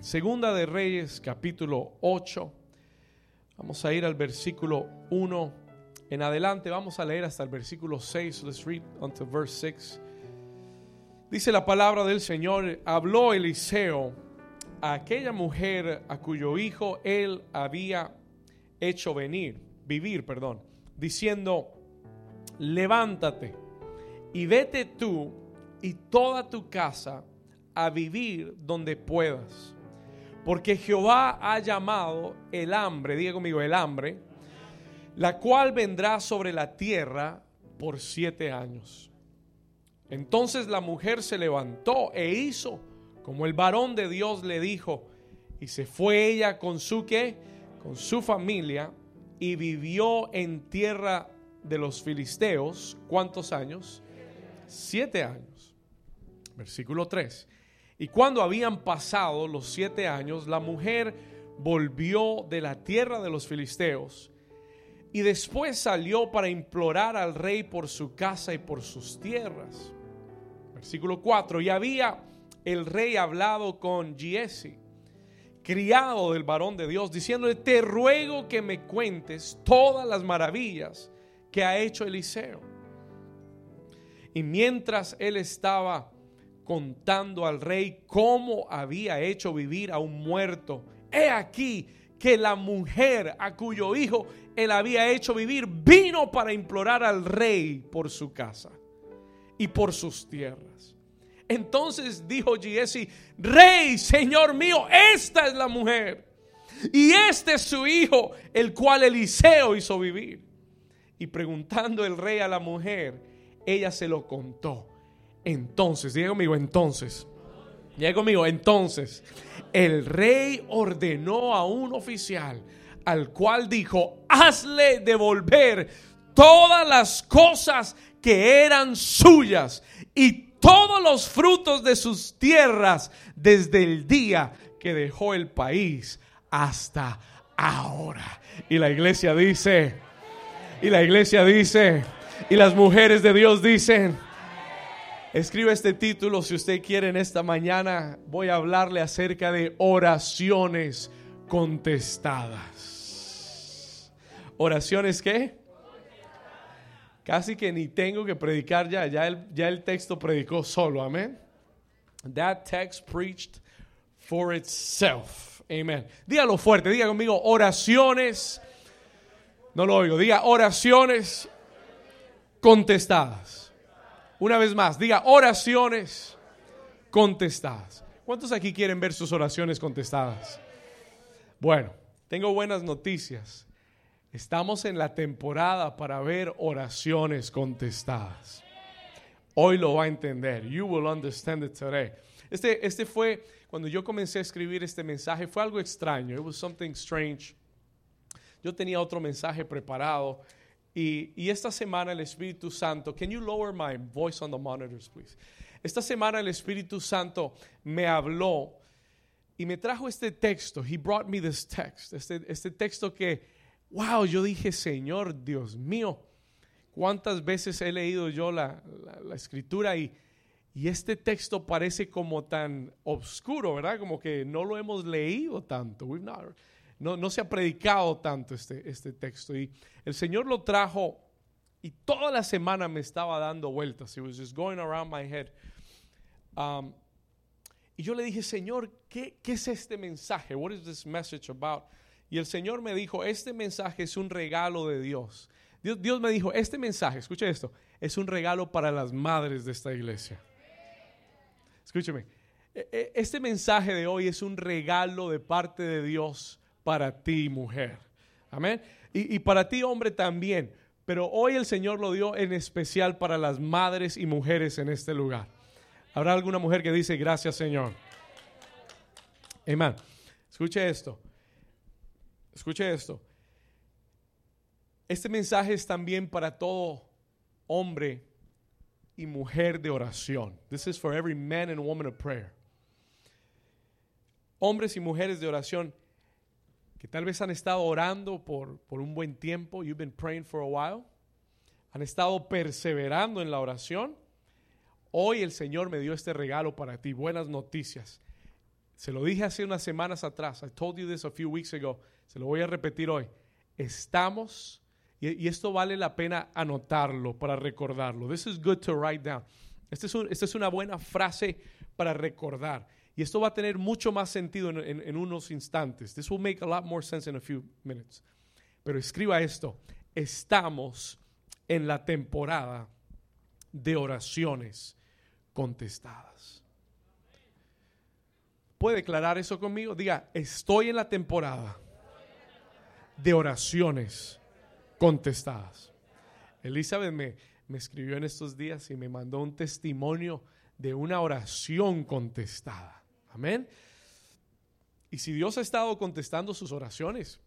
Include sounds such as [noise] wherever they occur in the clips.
Segunda de Reyes, capítulo 8. Vamos a ir al versículo 1 en adelante. Vamos a leer hasta el versículo 6. Let's read until verse 6. Dice la palabra del Señor, habló Eliseo a aquella mujer a cuyo hijo él había hecho venir, vivir, perdón, diciendo, levántate y vete tú y toda tu casa a vivir donde puedas. Porque Jehová ha llamado el hambre, diga conmigo, el hambre, la cual vendrá sobre la tierra por siete años. Entonces la mujer se levantó e hizo como el varón de Dios le dijo, y se fue ella con su qué, con su familia, y vivió en tierra de los filisteos, ¿cuántos años? Siete años. Versículo 3. Y cuando habían pasado los siete años, la mujer volvió de la tierra de los filisteos y después salió para implorar al rey por su casa y por sus tierras. Versículo 4. Y había el rey hablado con Giesi, criado del varón de Dios, diciéndole, te ruego que me cuentes todas las maravillas que ha hecho Eliseo. Y mientras él estaba contando al rey cómo había hecho vivir a un muerto, he aquí que la mujer a cuyo hijo él había hecho vivir vino para implorar al rey por su casa y por sus tierras. Entonces dijo Giesi, rey, señor mío, esta es la mujer. Y este es su hijo, el cual Eliseo hizo vivir. Y preguntando el rey a la mujer, ella se lo contó. Entonces, diga conmigo, entonces, diga conmigo, entonces, el rey ordenó a un oficial al cual dijo, hazle devolver todas las cosas que eran suyas y todos los frutos de sus tierras desde el día que dejó el país hasta ahora. Y la iglesia dice, y la iglesia dice, y las mujeres de Dios dicen, escribe este título si usted quiere en esta mañana, voy a hablarle acerca de oraciones contestadas. ¿Oraciones qué? Casi que ni tengo que predicar ya, ya el, ya el texto predicó solo, amén. That text preached for itself. Amen. Dígalo fuerte, diga conmigo oraciones. No lo oigo, diga oraciones contestadas. Una vez más, diga oraciones contestadas. ¿Cuántos aquí quieren ver sus oraciones contestadas? Bueno, tengo buenas noticias. Estamos en la temporada para ver oraciones contestadas. Hoy lo va a entender. You will understand it today. Este, este fue, cuando yo comencé a escribir este mensaje, fue algo extraño. It was something strange. Yo tenía otro mensaje preparado. Y, esta semana el Espíritu Santo, can you lower my voice on the monitors, please? Esta semana el Espíritu Santo me habló y me trajo este texto. He brought me this text. Este, este texto que wow, yo dije, Señor, Dios mío, cuántas veces he leído yo la, escritura y, este texto parece como tan oscuro, ¿verdad? Como que no lo hemos leído tanto. No, no, se ha predicado tanto este, este texto. Y el Señor lo trajo y toda la semana me estaba dando vueltas. It was just going around my head. Um, y yo le dije, Señor, ¿qué, ¿qué es este mensaje? What is this message about? Y el Señor me dijo, este mensaje es un regalo de Dios. Dios, me dijo, este mensaje, escuche esto, es un regalo para las madres de esta iglesia. Escúcheme, e, e, este mensaje de hoy es un regalo de parte de Dios para ti, mujer. Amén. Y, y para ti, hombre, también. Pero hoy el Señor lo dio en especial para las madres y mujeres en este lugar. ¿Habrá alguna mujer que dice, gracias, Señor? Amén. Escuche esto. Escuche esto. Este mensaje es también para todo hombre y mujer de oración. This is for every man and woman of prayer. Hombres y mujeres de oración que tal vez han estado orando por, por un buen tiempo. You've been praying for a while. Han estado perseverando en la oración. Hoy el Señor me dio este regalo para ti. Buenas noticias. Se lo dije hace unas semanas atrás. I told you this a few weeks ago. Se lo voy a repetir hoy. Estamos, y, esto vale la pena anotarlo para recordarlo. This is good to write down. Esta es, esta es una buena frase para recordar. Y esto va a tener mucho más sentido en, unos instantes. This will make a lot more sense in a few minutes. Pero escriba esto. Estamos en la temporada de oraciones contestadas. ¿Puede declarar eso conmigo? Diga, estoy en la temporada de oraciones contestadas. Elizabeth me, me escribió en estos días y me mandó un testimonio de una oración contestada. Amén. Y si Dios ha estado contestando sus oraciones,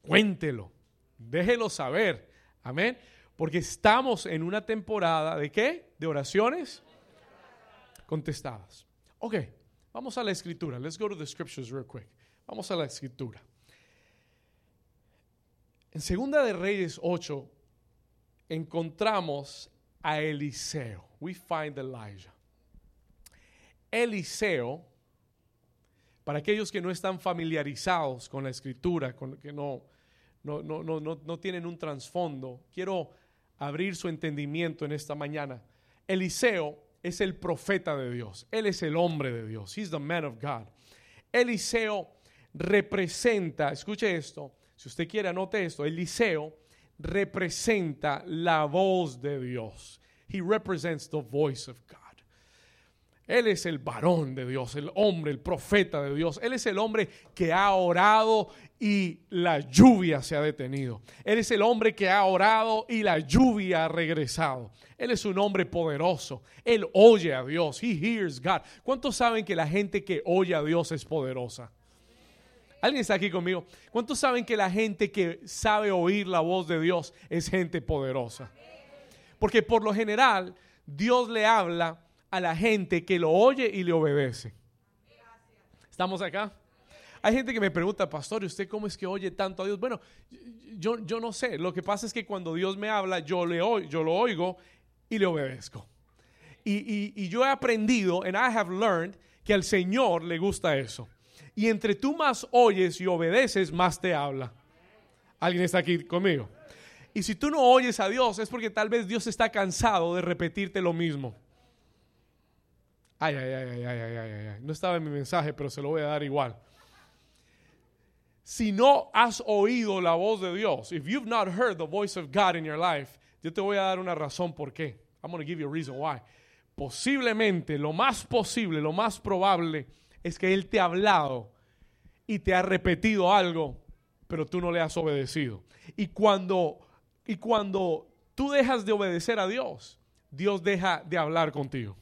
cuéntelo, déjelo saber. Amén. Porque estamos en una temporada de qué? De oraciones contestadas. Ok, vamos a la escritura. Let's go to the scriptures real quick. Vamos a la escritura. En Segunda de Reyes 8 encontramos a Eliseo. We find Elijah. Eliseo, para aquellos que no están familiarizados con la escritura, con, que no, no, no, no, no tienen un trasfondo, quiero abrir su entendimiento en esta mañana. Eliseo es el profeta de Dios. Él es el hombre de Dios. He's the man of God. Eliseo representa, escuche esto, si usted quiere anote esto, Eliseo representa la voz de Dios. He represents the voice of God. Él es el varón de Dios, el hombre, el profeta de Dios. Él es el hombre que ha orado y la lluvia se ha detenido. Él es el hombre que ha orado y la lluvia ha regresado. Él es un hombre poderoso. Él oye a Dios. He hears God. ¿Cuántos saben que la gente que oye a Dios es poderosa? ¿Alguien está aquí conmigo? ¿Cuántos saben que la gente que sabe oír la voz de Dios es gente poderosa? Porque por lo general Dios le habla a la gente que lo oye y le obedece. ¿Estamos acá? Hay gente que me pregunta, pastor, ¿y usted cómo es que oye tanto a Dios? Bueno, yo, yo no sé. Lo que pasa es que cuando Dios me habla, yo, le yo lo oigo y le obedezco. Y, y yo he aprendido, and I have learned, que al Señor le gusta eso. Y entre tú más oyes y obedeces, más te habla. ¿Alguien está aquí conmigo? Y si tú no oyes a Dios, es porque tal vez Dios está cansado de repetirte lo mismo. Ay, ay, ay, ay, ay, ay, ay, No estaba en mi mensaje, pero se lo voy a dar igual. Si no has oído la voz de Dios, if you've not heard the voice of God in your life, yo te voy a dar una razón por qué. I'm going to give you a reason why. Posiblemente, lo más posible, lo más probable es que Él te ha hablado y te ha repetido algo, pero tú no le has obedecido. Y cuando, y cuando tú dejas de obedecer a Dios, Dios deja de hablar contigo.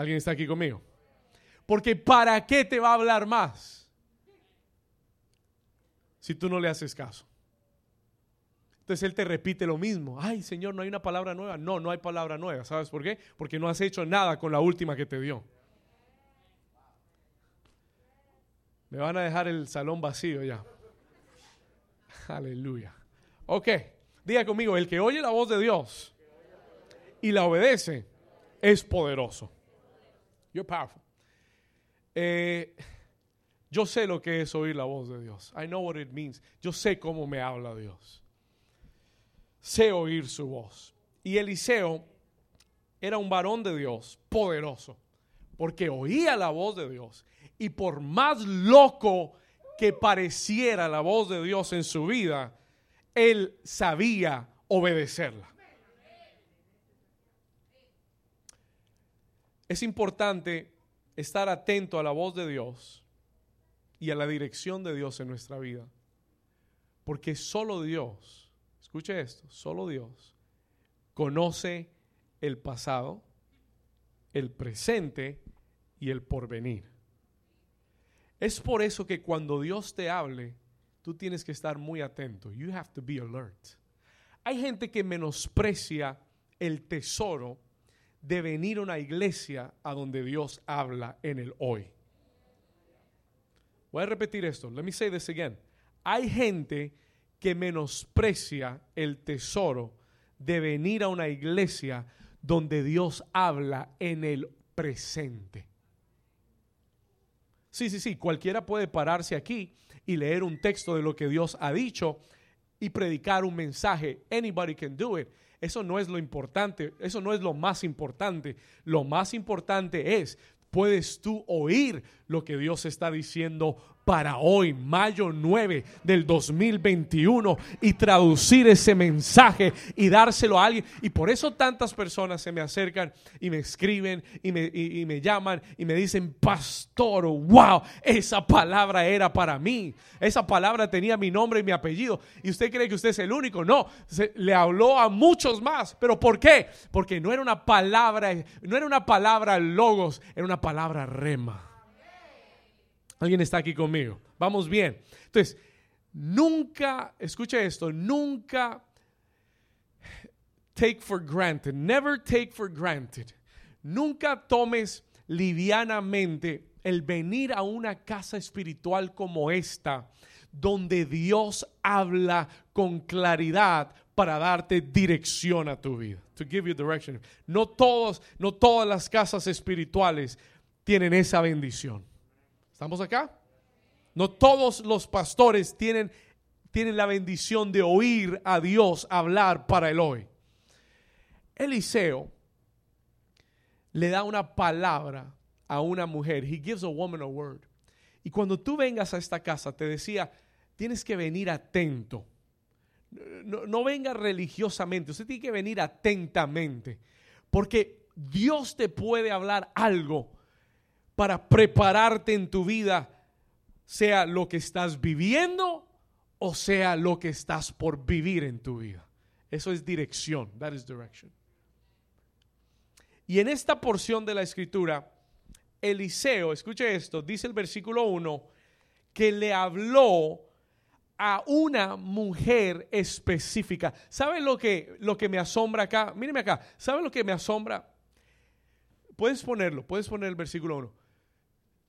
¿Alguien está aquí conmigo? Porque ¿para qué te va a hablar más si tú no le haces caso? Entonces Él te repite lo mismo. Ay, Señor, no hay una palabra nueva. No, no hay palabra nueva. ¿Sabes por qué? Porque no has hecho nada con la última que te dio. Me van a dejar el salón vacío ya. Aleluya. Ok, diga conmigo, el que oye la voz de Dios y la obedece es poderoso. You're powerful. Eh, yo sé lo que es oír la voz de Dios. I know what it means. Yo sé cómo me habla Dios. Sé oír su voz. Y Eliseo era un varón de Dios, poderoso, porque oía la voz de Dios. Y por más loco que pareciera la voz de Dios en su vida, él sabía obedecerla. Es importante estar atento a la voz de Dios y a la dirección de Dios en nuestra vida. Porque solo Dios, escuche esto, solo Dios conoce el pasado, el presente y el porvenir. Es por eso que cuando Dios te hable, tú tienes que estar muy atento. You have to be alert. Hay gente que menosprecia el tesoro de venir a una iglesia a donde Dios habla en el hoy. Voy a repetir esto. Let me say this again. Hay gente que menosprecia el tesoro de venir a una iglesia donde Dios habla en el presente. Sí, sí, sí, cualquiera puede pararse aquí y leer un texto de lo que Dios ha dicho y predicar un mensaje. Anybody can do it. Eso no es lo importante, eso no es lo más importante. Lo más importante es, puedes tú oír lo que Dios está diciendo para hoy, mayo 9 del 2021, y traducir ese mensaje y dárselo a alguien. Y por eso tantas personas se me acercan y me escriben y me, y, me llaman y me dicen, pastor, wow, esa palabra era para mí. Esa palabra tenía mi nombre y mi apellido. ¿Y usted cree que usted es el único? No, se, le habló a muchos más. ¿Pero por qué? Porque no era una palabra, no era una palabra logos, era una palabra rema. ¿Alguien está aquí conmigo? Vamos bien. Entonces, nunca, escucha esto, nunca take for granted, never take for granted. Nunca tomes livianamente el venir a una casa espiritual como esta, donde Dios habla con claridad para darte dirección a tu vida. To give you direction. No todos, no todas las casas espirituales tienen esa bendición. ¿Estamos acá? No todos los pastores tienen, tienen la bendición de oír a Dios hablar para el hoy. Eliseo le da una palabra a una mujer. He gives a woman a word. Y cuando tú vengas a esta casa, te decía, tienes que venir atento. No, no venga religiosamente, usted tiene que venir atentamente. Porque Dios te puede hablar algo para prepararte en tu vida, sea lo que estás viviendo o sea lo que estás por vivir en tu vida. Eso es dirección. That is direction. Y en esta porción de la escritura, Eliseo, escuche esto, dice el versículo 1, que le habló a una mujer específica. ¿Sabe lo que, lo que me asombra acá? Míreme acá. ¿Sabe lo que me asombra? Puedes ponerlo, puedes poner el versículo 1.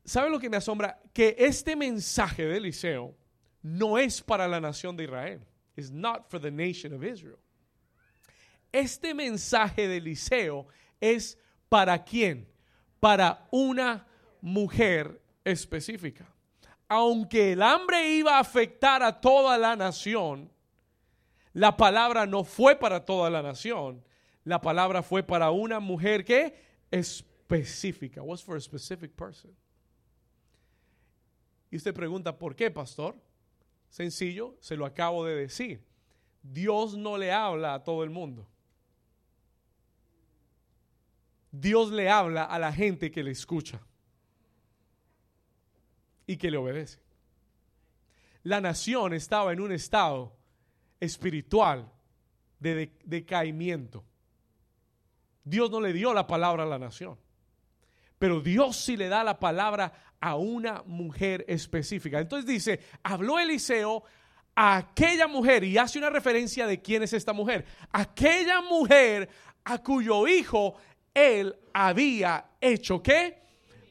¿Sabe lo que me asombra? Que este mensaje de Eliseo no es para la nación de Israel. It's not for the nation of Israel. Este mensaje de Eliseo es para quién? Para una mujer específica. Aunque el hambre iba a afectar a toda la nación, la palabra no fue para toda la nación. La palabra fue para una mujer que específica. Was for a specific person. Y usted pregunta, ¿por qué, pastor? Sencillo, se lo acabo de decir. Dios no le habla a todo el mundo. Dios le habla a la gente que le escucha y que le obedece. La nación estaba en un estado espiritual de decaimiento. Dios no le dio la palabra a la nación. Pero Dios sí le da la palabra a una mujer específica. Entonces dice, habló Eliseo a aquella mujer y hace una referencia de quién es esta mujer. Aquella mujer a cuyo hijo él había hecho qué?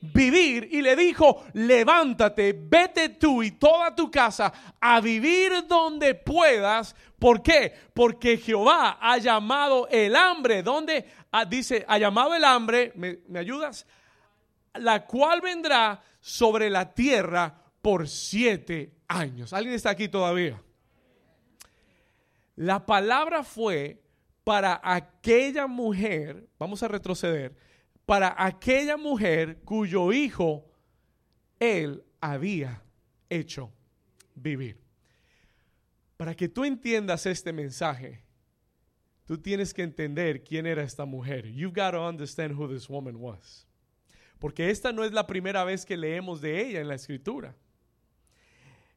Vivir y le dijo, levántate, vete tú y toda tu casa a vivir donde puedas. ¿Por qué? Porque Jehová ha llamado el hambre. ¿Dónde? Ah, dice, ha llamado el hambre. ¿Me, ¿Me ayudas? La cual vendrá sobre la tierra por siete años. ¿Alguien está aquí todavía? La palabra fue para aquella mujer, vamos a retroceder, para aquella mujer cuyo hijo él había hecho vivir. Para que tú entiendas este mensaje, tú tienes que entender quién era esta mujer. You've got to understand who this woman was porque esta no es la primera vez que leemos de ella en la escritura.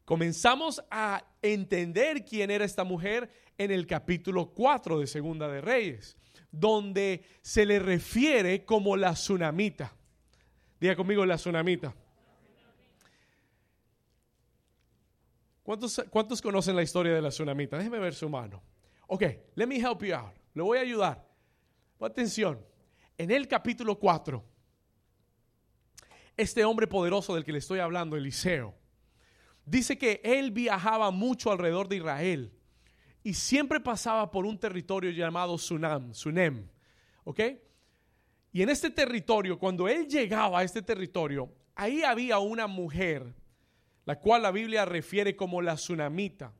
Comenzamos a entender quién era esta mujer en el capítulo 4 de Segunda de Reyes, donde se le refiere como la tsunamita. Diga conmigo la tsunamita. ¿Cuántos, ¿Cuántos conocen la historia de la tsunamita? Déjeme ver su mano. Ok, let me help you out. Le voy a ayudar. Atención. En el capítulo 4 este hombre poderoso del que le estoy hablando, Eliseo, dice que él viajaba mucho alrededor de Israel y siempre pasaba por un territorio llamado Sunam, Sunem, ¿ok? Y en este territorio, cuando él llegaba a este territorio, ahí había una mujer, la cual la Biblia refiere como la tsunamita.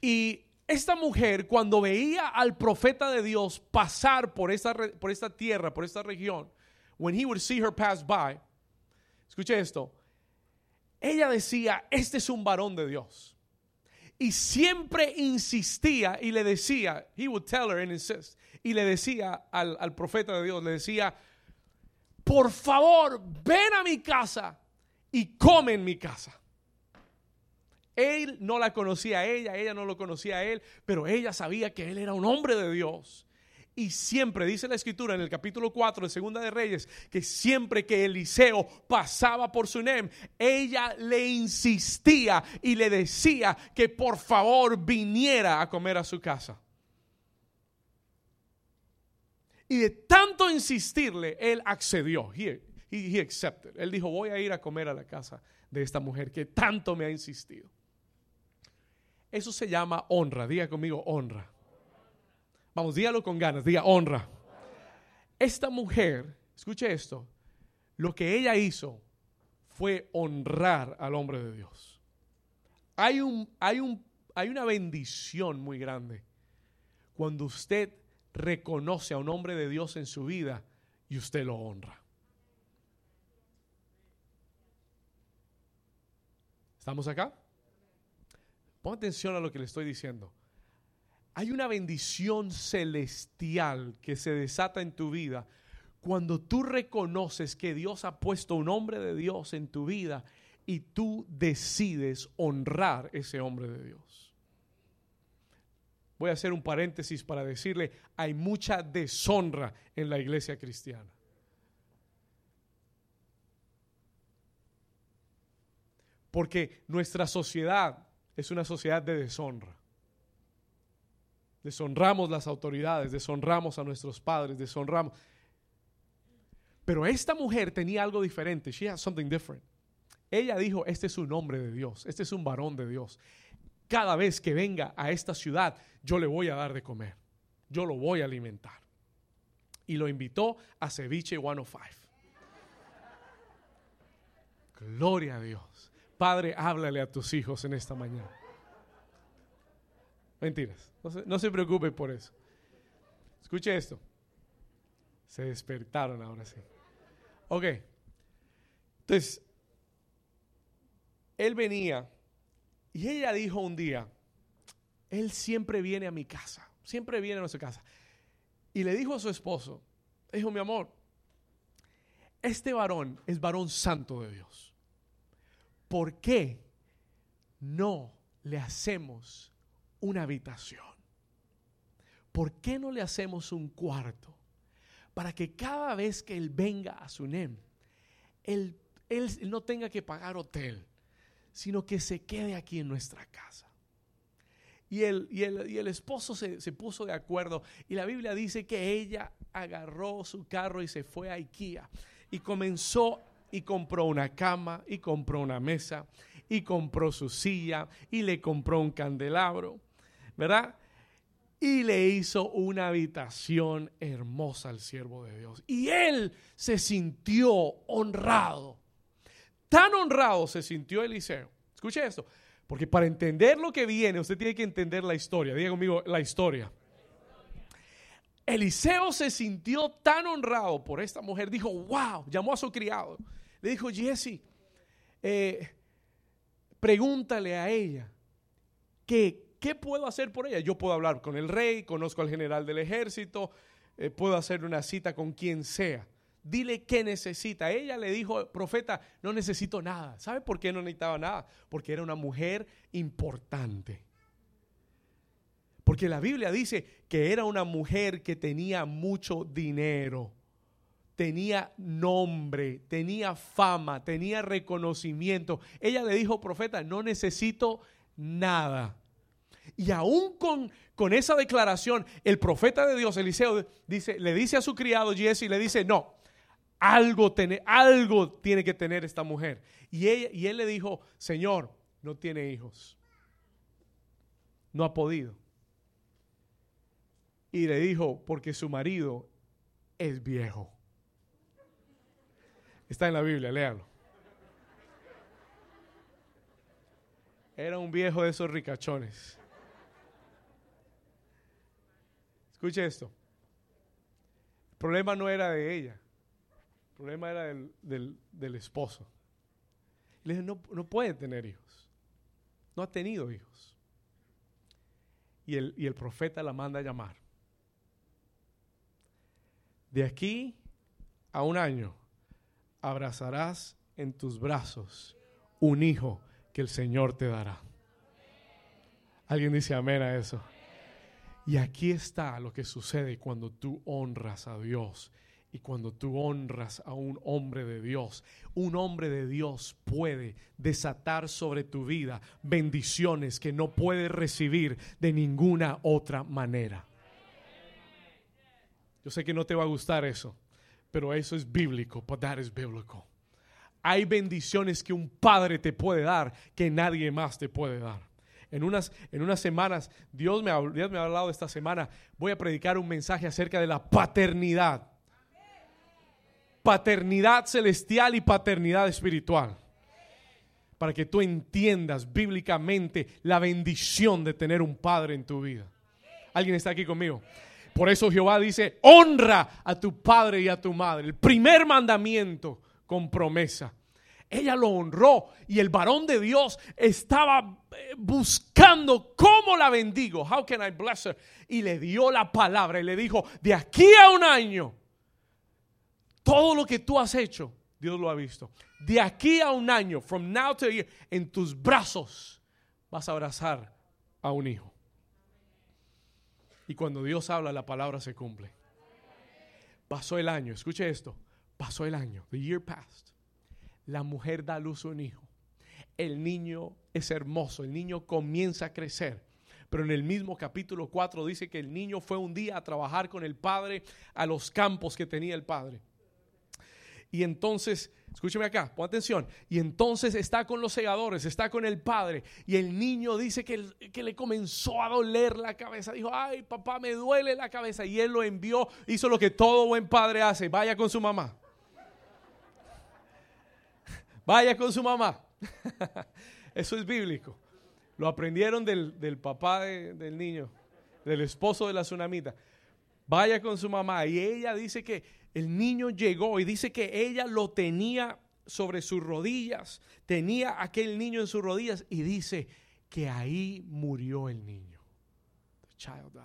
Y esta mujer, cuando veía al profeta de Dios pasar por por esta tierra, por esta región, when he would see her pass by, escuche esto, ella decía, este es un varón de Dios. Y siempre insistía y le decía, he would tell her and insist, y le decía al, al profeta de Dios, le decía, por favor, ven a mi casa y come en mi casa. Él no la conocía a ella, ella no lo conocía a él, pero ella sabía que él era un hombre de Dios. Y siempre, dice la escritura en el capítulo 4 de Segunda de Reyes, que siempre que Eliseo pasaba por Sunem, ella le insistía y le decía que por favor viniera a comer a su casa. Y de tanto insistirle, él accedió. He, he. Él dijo, voy a ir a comer a la casa de esta mujer que tanto me ha insistido. Eso se llama honra. Diga conmigo, honra. Vamos, dígalo con ganas, diga honra. Esta mujer, escuche esto, lo que ella hizo fue honrar al hombre de Dios. Hay, un, hay, un, hay una bendición muy grande cuando usted reconoce a un hombre de Dios en su vida y usted lo honra. ¿Estamos acá? Pon atención a lo que le estoy diciendo. Hay una bendición celestial que se desata en tu vida cuando tú reconoces que Dios ha puesto un hombre de Dios en tu vida y tú decides honrar ese hombre de Dios. Voy a hacer un paréntesis para decirle, hay mucha deshonra en la iglesia cristiana. Porque nuestra sociedad es una sociedad de deshonra. Deshonramos las autoridades, deshonramos a nuestros padres, deshonramos. Pero esta mujer tenía algo diferente. She has something different. Ella dijo, este es un hombre de Dios, este es un varón de Dios cada vez que venga a esta ciudad, yo le voy a dar de comer. Yo lo voy a alimentar. Y lo invitó a Ceviche 105. Gloria a Dios. Padre, háblale a tus hijos en esta mañana. Mentiras. No se, no se preocupe por eso. Escuche esto. Se despertaron ahora sí. Ok. Entonces, él venía y ella dijo un día, él siempre viene a mi casa, siempre viene a nuestra casa. Y le dijo a su esposo, dijo, mi amor, este varón es varón santo de Dios. ¿Por qué no le hacemos una habitación? ¿Por qué no le hacemos un cuarto? Para que cada vez que él venga a Sunem, él, él no tenga que pagar hotel sino que se quede aquí en nuestra casa. Y el, y el, esposo se, se, puso de acuerdo y la Biblia dice que ella agarró su carro y se fue a IKEA y comenzó y compró una cama y compró una mesa y compró su silla y le compró un candelabro, ¿verdad? Y le hizo una habitación hermosa al siervo de Dios. Y él se sintió honrado Tan honrado se sintió Eliseo. Escuche esto, porque para entender lo que viene, usted tiene que entender la historia. Diga conmigo la historia. Eliseo se sintió tan honrado por esta mujer, dijo, wow, llamó a su criado. Le dijo, Jesse, eh, pregúntale a ella, que, ¿qué puedo hacer por ella? Yo puedo hablar con el rey, conozco al general del ejército, eh, puedo hacer una cita con quien sea dile qué necesita. Ella le dijo, profeta, no necesito nada. ¿Sabe por qué no necesitaba nada? Porque era una mujer importante. Porque la Biblia dice que era una mujer que tenía mucho dinero, tenía nombre, tenía fama, tenía reconocimiento. Ella le dijo, profeta, no necesito nada. Y aún con, con esa declaración, el profeta de Dios, Eliseo, dice, le dice a su criado Jesse, le dice, no, algo, tiene, algo tiene que tener esta mujer. Y, ella, y él le dijo, Señor, no tiene hijos. No ha podido. Y le dijo, porque su marido es viejo. Está en la Biblia, léalo. Era un viejo de esos ricachones. Escuche esto. El problema no era de ella. El problema era del, del, esposo. Le dije, no, no puede tener hijos. No ha tenido hijos. Y el, y el profeta la manda a llamar. De aquí a un año abrazarás en tus brazos un hijo que el Señor te dará. Alguien dice amén a eso. Y aquí está lo que sucede cuando tú honras a Dios y cuando tú honras a un hombre de Dios. Un hombre de Dios puede desatar sobre tu vida bendiciones que no puedes recibir de ninguna otra manera. Yo sé que no te va a gustar eso, pero eso es bíblico, but that is. Hay bendiciones que un padre te puede dar que nadie más te puede dar. En unas, en unas semanas, Dios me, ha, Dios me ha hablado esta semana, voy a predicar un mensaje acerca de la paternidad. Paternidad celestial y paternidad espiritual. Para que tú entiendas bíblicamente la bendición de tener un padre en tu vida. ¿Alguien está aquí conmigo? Por eso Jehová dice, honra a tu padre y a tu madre. El primer mandamiento con promesa. Ella lo honró y el varón de Dios estaba eh, buscando cómo la bendigo. How can I bless her? Y le dio la palabra y le dijo, de aquí a un año, todo lo que tú has hecho, Dios lo ha visto. De aquí a un año, from now to year, en tus brazos vas a abrazar a un hijo. Y cuando Dios habla, la palabra se cumple. Pasó el año, escuche esto, pasó el año, the year passed. La mujer da luz a un hijo. El niño es hermoso, el niño comienza a crecer. Pero en el mismo capítulo 4 dice que el niño fue un día a trabajar con el padre a los campos que tenía el padre. Y entonces, escúcheme acá, pon atención. Y entonces está con los segadores, está con el padre. Y el niño dice que, que, le comenzó a doler la cabeza. Dijo, ay, papá, me duele la cabeza. Y él lo envió, hizo lo que todo buen padre hace. Vaya con su mamá. Vaya con su mamá. [laughs] Eso es bíblico. Lo aprendieron del, papá del niño, del esposo de la tsunamita. Vaya con su mamá. Y ella dice que el niño llegó y dice que ella lo tenía sobre sus rodillas, tenía aquel niño en sus rodillas y dice que ahí murió el niño. The child died.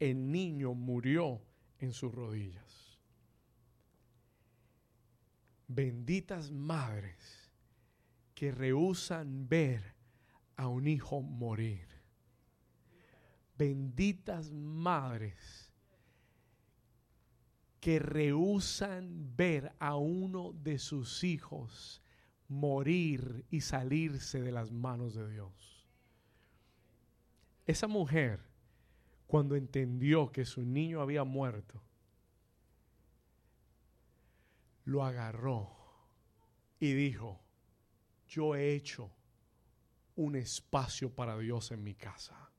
El niño murió en sus rodillas. Benditas madres que rehusan ver a un hijo morir. Benditas madres que rehusan ver a uno de sus hijos morir y salirse de las manos de Dios. Esa mujer, cuando entendió que su niño había muerto, lo agarró y dijo, yo he hecho un espacio para Dios en mi casa.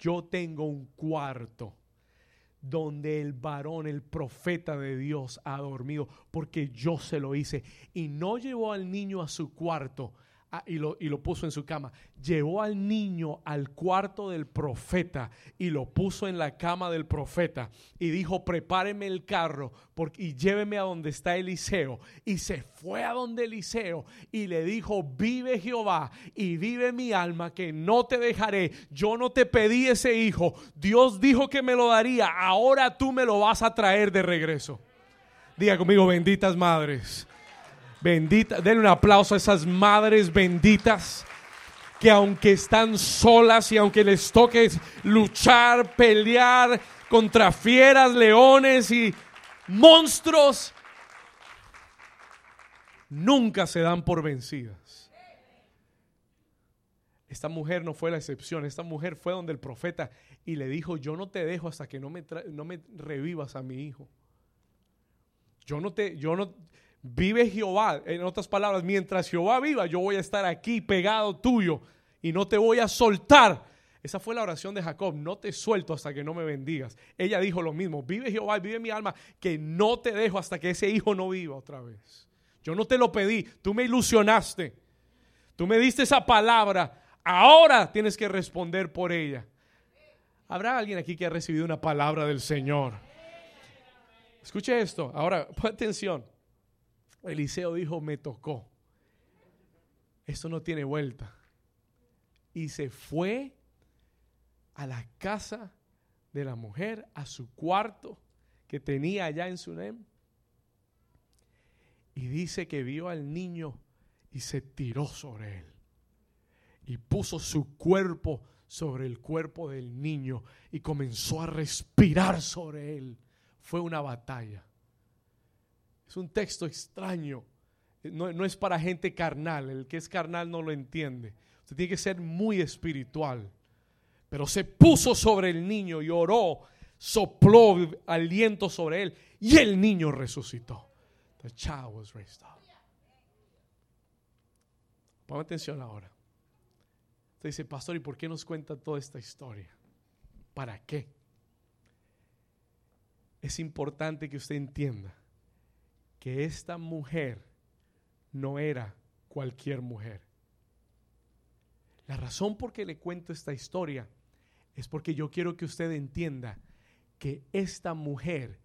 Yo tengo un cuarto donde el varón, el profeta de Dios, ha dormido, porque yo se lo hice. Y no llevó al niño a su cuarto y, lo, y, lo, puso en su cama. Llevó al niño al cuarto del profeta y lo puso en la cama del profeta. Y dijo, prepáreme el carro y lléveme a donde está Eliseo. Y se fue a donde Eliseo y le dijo, vive Jehová y vive mi alma que no te dejaré. Yo no te pedí ese hijo. Dios dijo que me lo daría. Ahora tú me lo vas a traer de regreso. Diga conmigo, benditas madres. Bendita, denle un aplauso a esas madres benditas que aunque están solas y aunque les toque luchar, pelear contra fieras, leones y monstruos, nunca se dan por vencidas. Esta mujer no fue la excepción, esta mujer fue donde el profeta y le dijo, yo no te dejo hasta que no me, revivas a mi hijo. Yo no te, yo no, Vive Jehová, en otras palabras, mientras Jehová viva, yo voy a estar aquí pegado tuyo y no te voy a soltar Esa fue la oración de Jacob, no te suelto hasta que no me bendigas. Ella dijo lo mismo, vive Jehová, vive mi alma, que no te dejo hasta que ese hijo no viva otra vez. Yo no te lo pedí, tú me ilusionaste, tú me diste esa palabra, ahora tienes que responder por ella. ¿Habrá alguien aquí que ha recibido una palabra del Señor? Escuche esto, ahora [laughs] pon atención. Eliseo dijo, me tocó. Esto no tiene vuelta. Y se fue a la casa de la mujer, a su cuarto que tenía allá en Sunem. Y dice que vio al niño y se tiró sobre él. Y puso su cuerpo sobre el cuerpo del niño y comenzó a respirar sobre él. Fue una batalla. Es un texto extraño. No, no, es para gente carnal. El que es carnal no lo entiende. Usted tiene que ser muy espiritual. Pero se puso sobre el niño y oró, sopló aliento sobre él y el niño resucitó. The child was raised up. Atención ahora. Usted dice, pastor, ¿y por qué nos cuenta toda esta historia? ¿Para qué? Es importante que usted entienda que esta mujer no era cualquier mujer. La razón por qué le cuento esta historia es porque yo quiero que usted entienda que esta mujer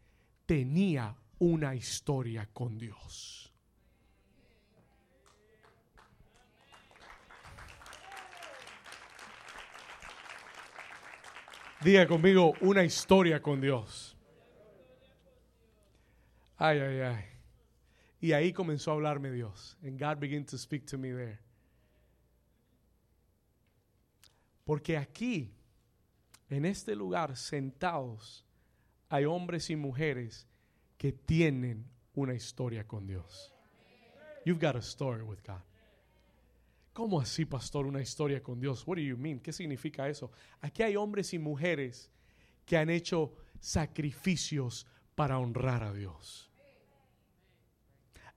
tenía una historia con Dios. Diga conmigo una historia con Dios. Ay, ay, ay. Y ahí comenzó a hablarme Dios. And God began to speak to me there. Porque aquí en este lugar sentados hay hombres y mujeres que tienen una historia con Dios. You've got a story with God. ¿Cómo así, pastor, una historia con Dios? What do you mean? ¿Qué significa eso? Aquí hay hombres y mujeres que han hecho sacrificios para honrar a Dios.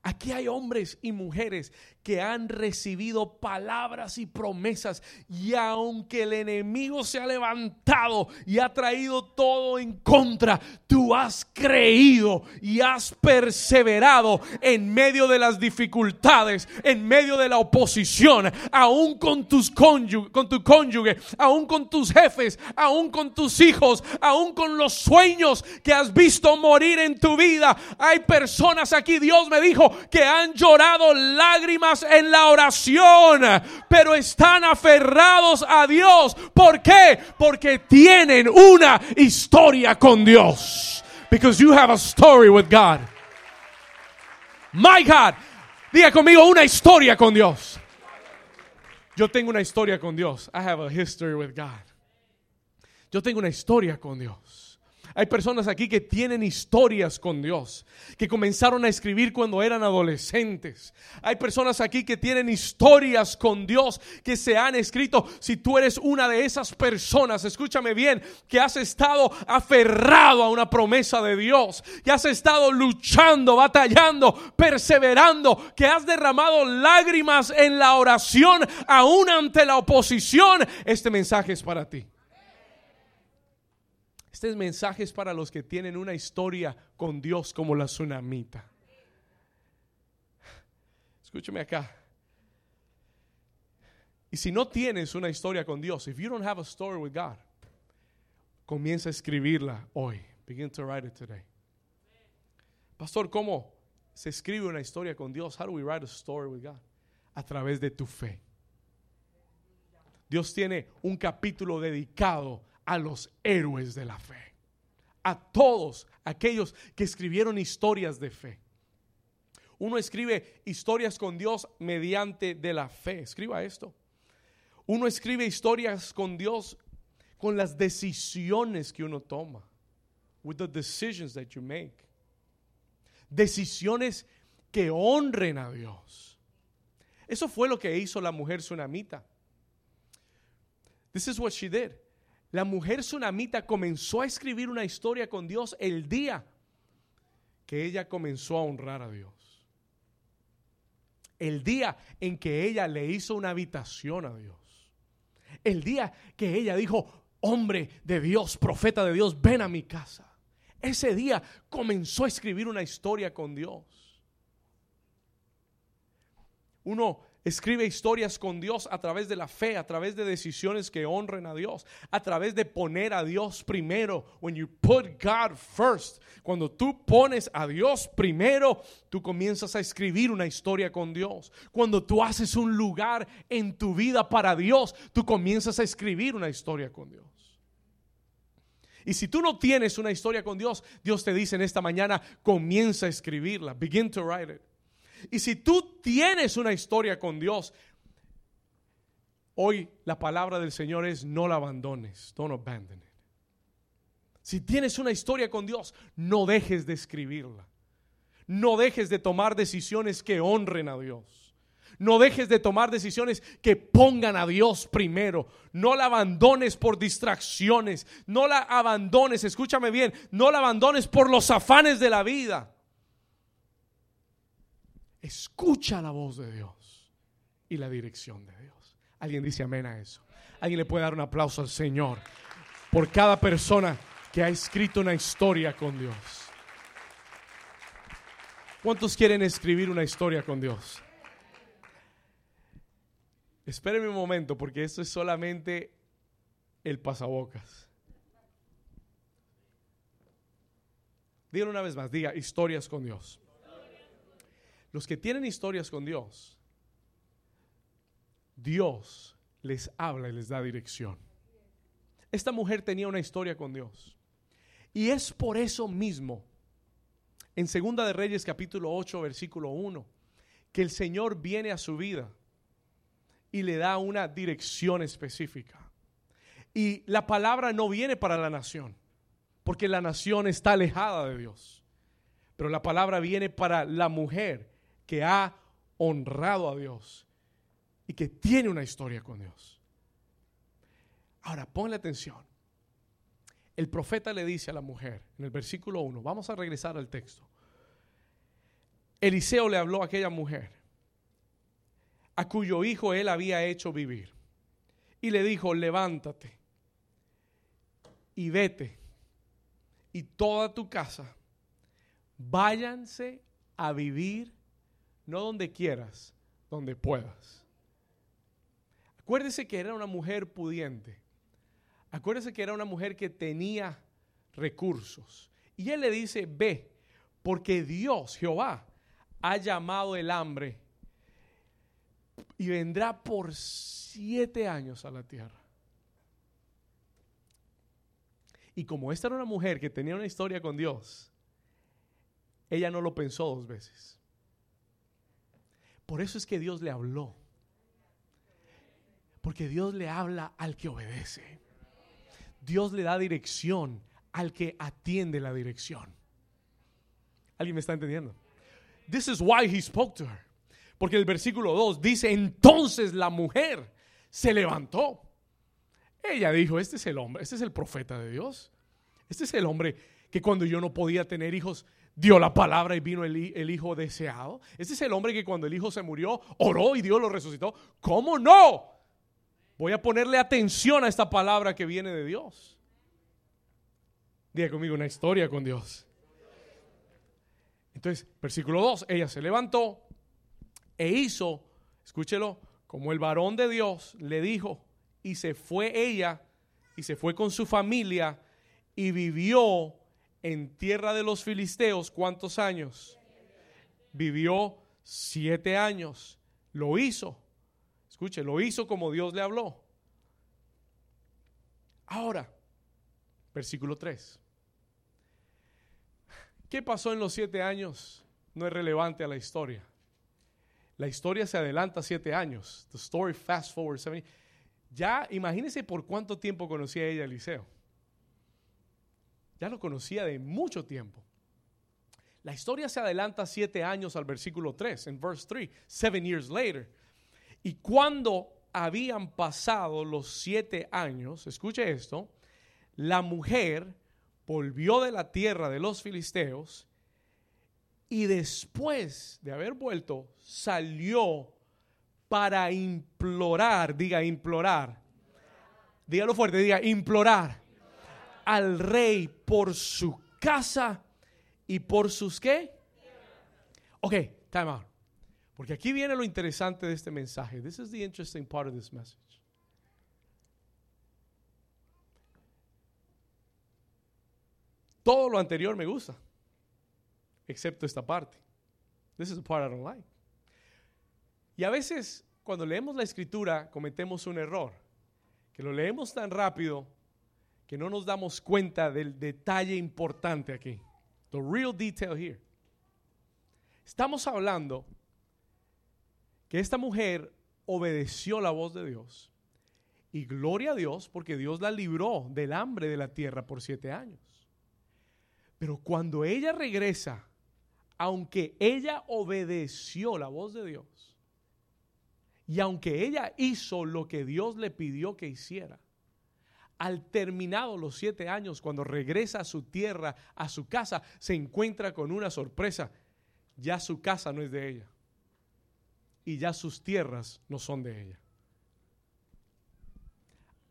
Aquí hay hombres y mujeres que han recibido palabras y promesas y aunque el enemigo se ha levantado y ha traído todo en contra, tú has creído y has perseverado en medio de las dificultades, en medio de la oposición, aún con tus cónyuge, con tu cónyuge, aún con tus jefes, aún con tus hijos, aún con los sueños que has visto morir en tu vida. Hay personas aquí, Dios me dijo, que han llorado lágrimas en la oración, pero están aferrados a Dios. ¿Por qué? Porque tienen una historia con Dios. Because you have a story with God. My God. Diga conmigo una historia con Dios. Yo tengo una historia con Dios. I have a history with God. Yo tengo una historia con Dios. Hay personas aquí que tienen historias con Dios, que comenzaron a escribir cuando eran adolescentes. Hay personas aquí que tienen historias con Dios que se han escrito. Si tú eres una de esas personas, escúchame bien, que has estado aferrado a una promesa de Dios, que has estado luchando, batallando, perseverando, que has derramado lágrimas en la oración aún ante la oposición, este mensaje es para ti. Este mensaje es para los que tienen una historia con Dios como la tsunamita. Escúchame acá. Y si no tienes una historia con Dios, if you don't have a story with God, comienza a escribirla hoy. Begin to write it today. Pastor, ¿cómo se escribe una historia con Dios? How do we write a story with God? A través de tu fe. Dios tiene un capítulo dedicado a los héroes de la fe, a todos aquellos que escribieron historias de fe. Uno escribe historias con Dios mediante de la fe. Escriba esto. Uno escribe historias con Dios con las decisiones que uno toma. With the decisions that you make. Decisiones que honren a Dios. Eso fue lo que hizo la mujer tsunamita. This is what she did. La mujer tsunamita comenzó a escribir una historia con Dios el día que ella comenzó a honrar a Dios. El día en que ella le hizo una habitación a Dios. El día que ella dijo, hombre de Dios, profeta de Dios, ven a mi casa. Ese día comenzó a escribir una historia con Dios. Uno escribe historias con Dios a través de la fe, a través de decisiones que honren a Dios, a través de poner a Dios primero. When you put God first, cuando tú pones a Dios primero, tú comienzas a escribir una historia con Dios. Cuando tú haces un lugar en tu vida para Dios, tú comienzas a escribir una historia con Dios. Y si tú no tienes una historia con Dios, Dios te dice en esta mañana, comienza a escribirla. Begin to write it. Y si tú tienes una historia con Dios, hoy la palabra del Señor es no la abandones. Don't abandon it. Si tienes una historia con Dios, no dejes de escribirla. No dejes de tomar decisiones que honren a Dios. No dejes de tomar decisiones que pongan a Dios primero. No la abandones por distracciones. No la abandones, escúchame bien, no la abandones por los afanes de la vida. Escucha la voz de Dios y la dirección de Dios. Alguien dice amén a eso. Alguien le puede dar un aplauso al Señor por cada persona que ha escrito una historia con Dios. ¿Cuántos quieren escribir una historia con Dios? Espérenme un momento porque esto es solamente el pasabocas. Díganlo una vez más, diga historias con Dios. Los que tienen historias con Dios, Dios les habla y les da dirección. Esta mujer tenía una historia con Dios. Y es por eso mismo, en Segunda de Reyes capítulo 8, versículo 1, que el Señor viene a su vida y le da una dirección específica. Y la palabra no viene para la nación, porque la nación está alejada de Dios. Pero la palabra viene para la mujer que ha honrado a Dios y que tiene una historia con Dios. Ahora, ponle atención. El profeta le dice a la mujer en el versículo 1, vamos a regresar al texto. Eliseo le habló a aquella mujer a cuyo hijo él había hecho vivir. Y le dijo, levántate y vete y toda tu casa, váyanse a vivir, no donde quieras, donde puedas. Acuérdese que era una mujer pudiente. Acuérdese que era una mujer que tenía recursos. Y él le dice, ve, porque Dios, Jehová, ha llamado el hambre y vendrá por siete años a la tierra. Y como esta era una mujer que tenía una historia con Dios, ella no lo pensó dos veces. Por eso es que Dios le habló. Porque Dios le habla al que obedece. Dios le da dirección al que atiende la dirección. ¿Alguien me está entendiendo? This is why he spoke to her. Porque el versículo 2 dice, entonces la mujer se levantó. Ella dijo, este es el hombre, este es el profeta de Dios. Este es el hombre que cuando yo no podía tener hijos, dio la palabra y vino el, el, hijo deseado. Este es el hombre que cuando el hijo se murió, oró y Dios lo resucitó. ¿Cómo no? Voy a ponerle atención a esta palabra que viene de Dios. Diga conmigo una historia con Dios. Entonces, versículo 2, ella se levantó, e hizo, escúchelo, como el varón de Dios le dijo, y se fue ella, y se fue con su familia, y vivió en tierra de los filisteos, ¿cuántos años? Vivió siete años. Lo hizo. Escuche, lo hizo como Dios le habló. Ahora, versículo 3. ¿Qué pasó en los siete años? No es relevante a la historia. La historia se adelanta siete años. The story fast forward seven. Ya imagínense por cuánto tiempo conocía ella a Eliseo. Ya lo conocía de mucho tiempo. La historia se adelanta siete años al versículo 3, en verse 3, seven years later. Y cuando habían pasado los siete años, escuche esto, la mujer volvió de la tierra de los filisteos y después de haber vuelto, salió para implorar, diga implorar, dígalo fuerte, diga implorar al rey por su casa y por sus qué. Ok, time out. Porque aquí viene lo interesante de este mensaje. This is the interesting part of this message. Todo lo anterior me gusta, excepto esta parte. This is the part I don't like. Y a veces cuando leemos la escritura cometemos un error, que lo leemos tan rápido que no nos damos cuenta del detalle importante aquí. The real detail here. Estamos hablando que esta mujer obedeció la voz de Dios. Y gloria a Dios porque Dios la libró del hambre de la tierra por siete años. Pero cuando ella regresa, aunque ella obedeció la voz de Dios, y aunque ella hizo lo que Dios le pidió que hiciera, al terminado los siete años, cuando regresa a su tierra, a su casa, se encuentra con una sorpresa. Ya su casa no es de ella. Y ya sus tierras no son de ella.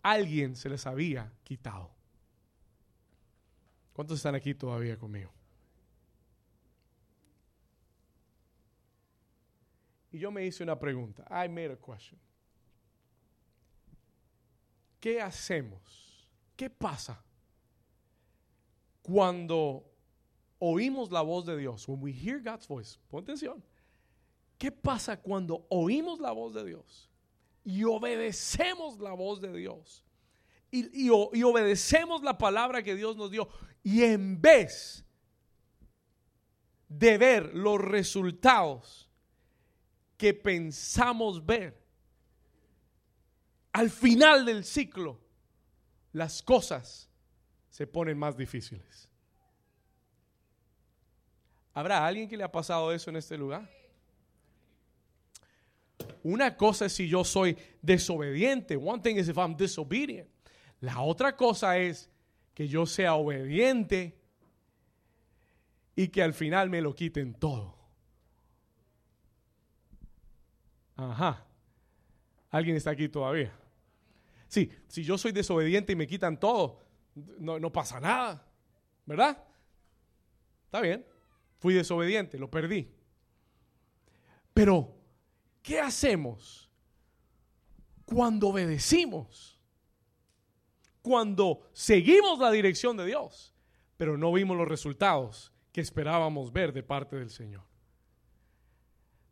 Alguien se les había quitado. ¿Cuántos están aquí todavía conmigo? Y yo me hice una pregunta. I made a question. ¿Qué hacemos? ¿Qué pasa cuando oímos la voz de Dios? When we hear God's voice, pon atención. ¿Qué pasa cuando oímos la voz de Dios y obedecemos la voz de Dios? Y, y, y, obedecemos la palabra que Dios nos dio. Y en vez de ver los resultados que pensamos ver, al final del ciclo, las cosas se ponen más difíciles. ¿Habrá alguien que le ha pasado eso en este lugar? Una cosa es si yo soy desobediente. One thing is if I'm disobedient. La otra cosa es que yo sea obediente y que al final me lo quiten todo. Ajá. ¿Alguien está aquí todavía? Sí, si yo soy desobediente y me quitan todo, no, no pasa nada, ¿verdad? Está bien, fui desobediente, lo perdí. Pero, ¿qué hacemos cuando obedecimos? Cuando seguimos la dirección de Dios, pero no vimos los resultados que esperábamos ver de parte del Señor.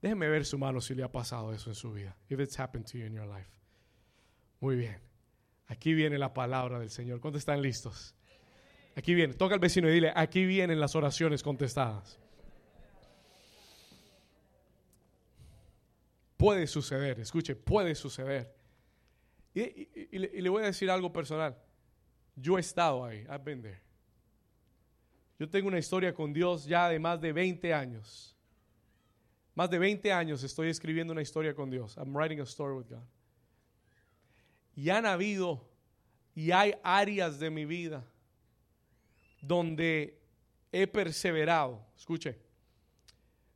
Déjeme ver su mano si le ha pasado eso en su vida. If it's happened to you in your life. Muy bien. Aquí viene la palabra del Señor. ¿Cuántos están listos? Aquí viene. Toca al vecino y dile, aquí vienen las oraciones contestadas. Puede suceder, escuche, puede suceder. Y, le, voy a decir algo personal. Yo he estado ahí, I've been. Yo tengo una historia con Dios ya de más de 20 años. Más de 20 años estoy escribiendo una historia con Dios. I'm writing a story with God. Y han habido y hay áreas de mi vida donde he perseverado, escuche,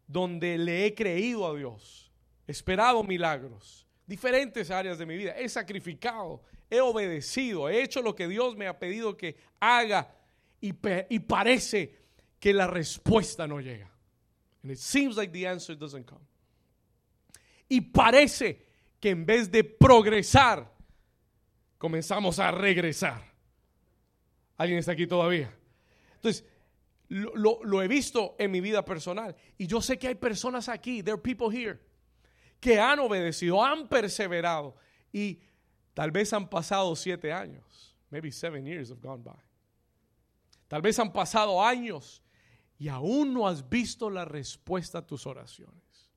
donde le he creído a Dios, esperado milagros, diferentes áreas de mi vida, he sacrificado, he obedecido, he hecho lo que Dios me ha pedido que haga y, y parece que la respuesta no llega. And it seems like the answer doesn't come. Y parece que en vez de progresar, comenzamos a regresar. ¿Alguien está aquí todavía? Entonces, lo, lo, he visto en mi vida personal. Y yo sé que hay personas aquí, there are people here, que han obedecido, han perseverado. Y tal vez han pasado siete años. Maybe seven years have gone by. Tal vez han pasado años y aún no has visto la respuesta a tus oraciones.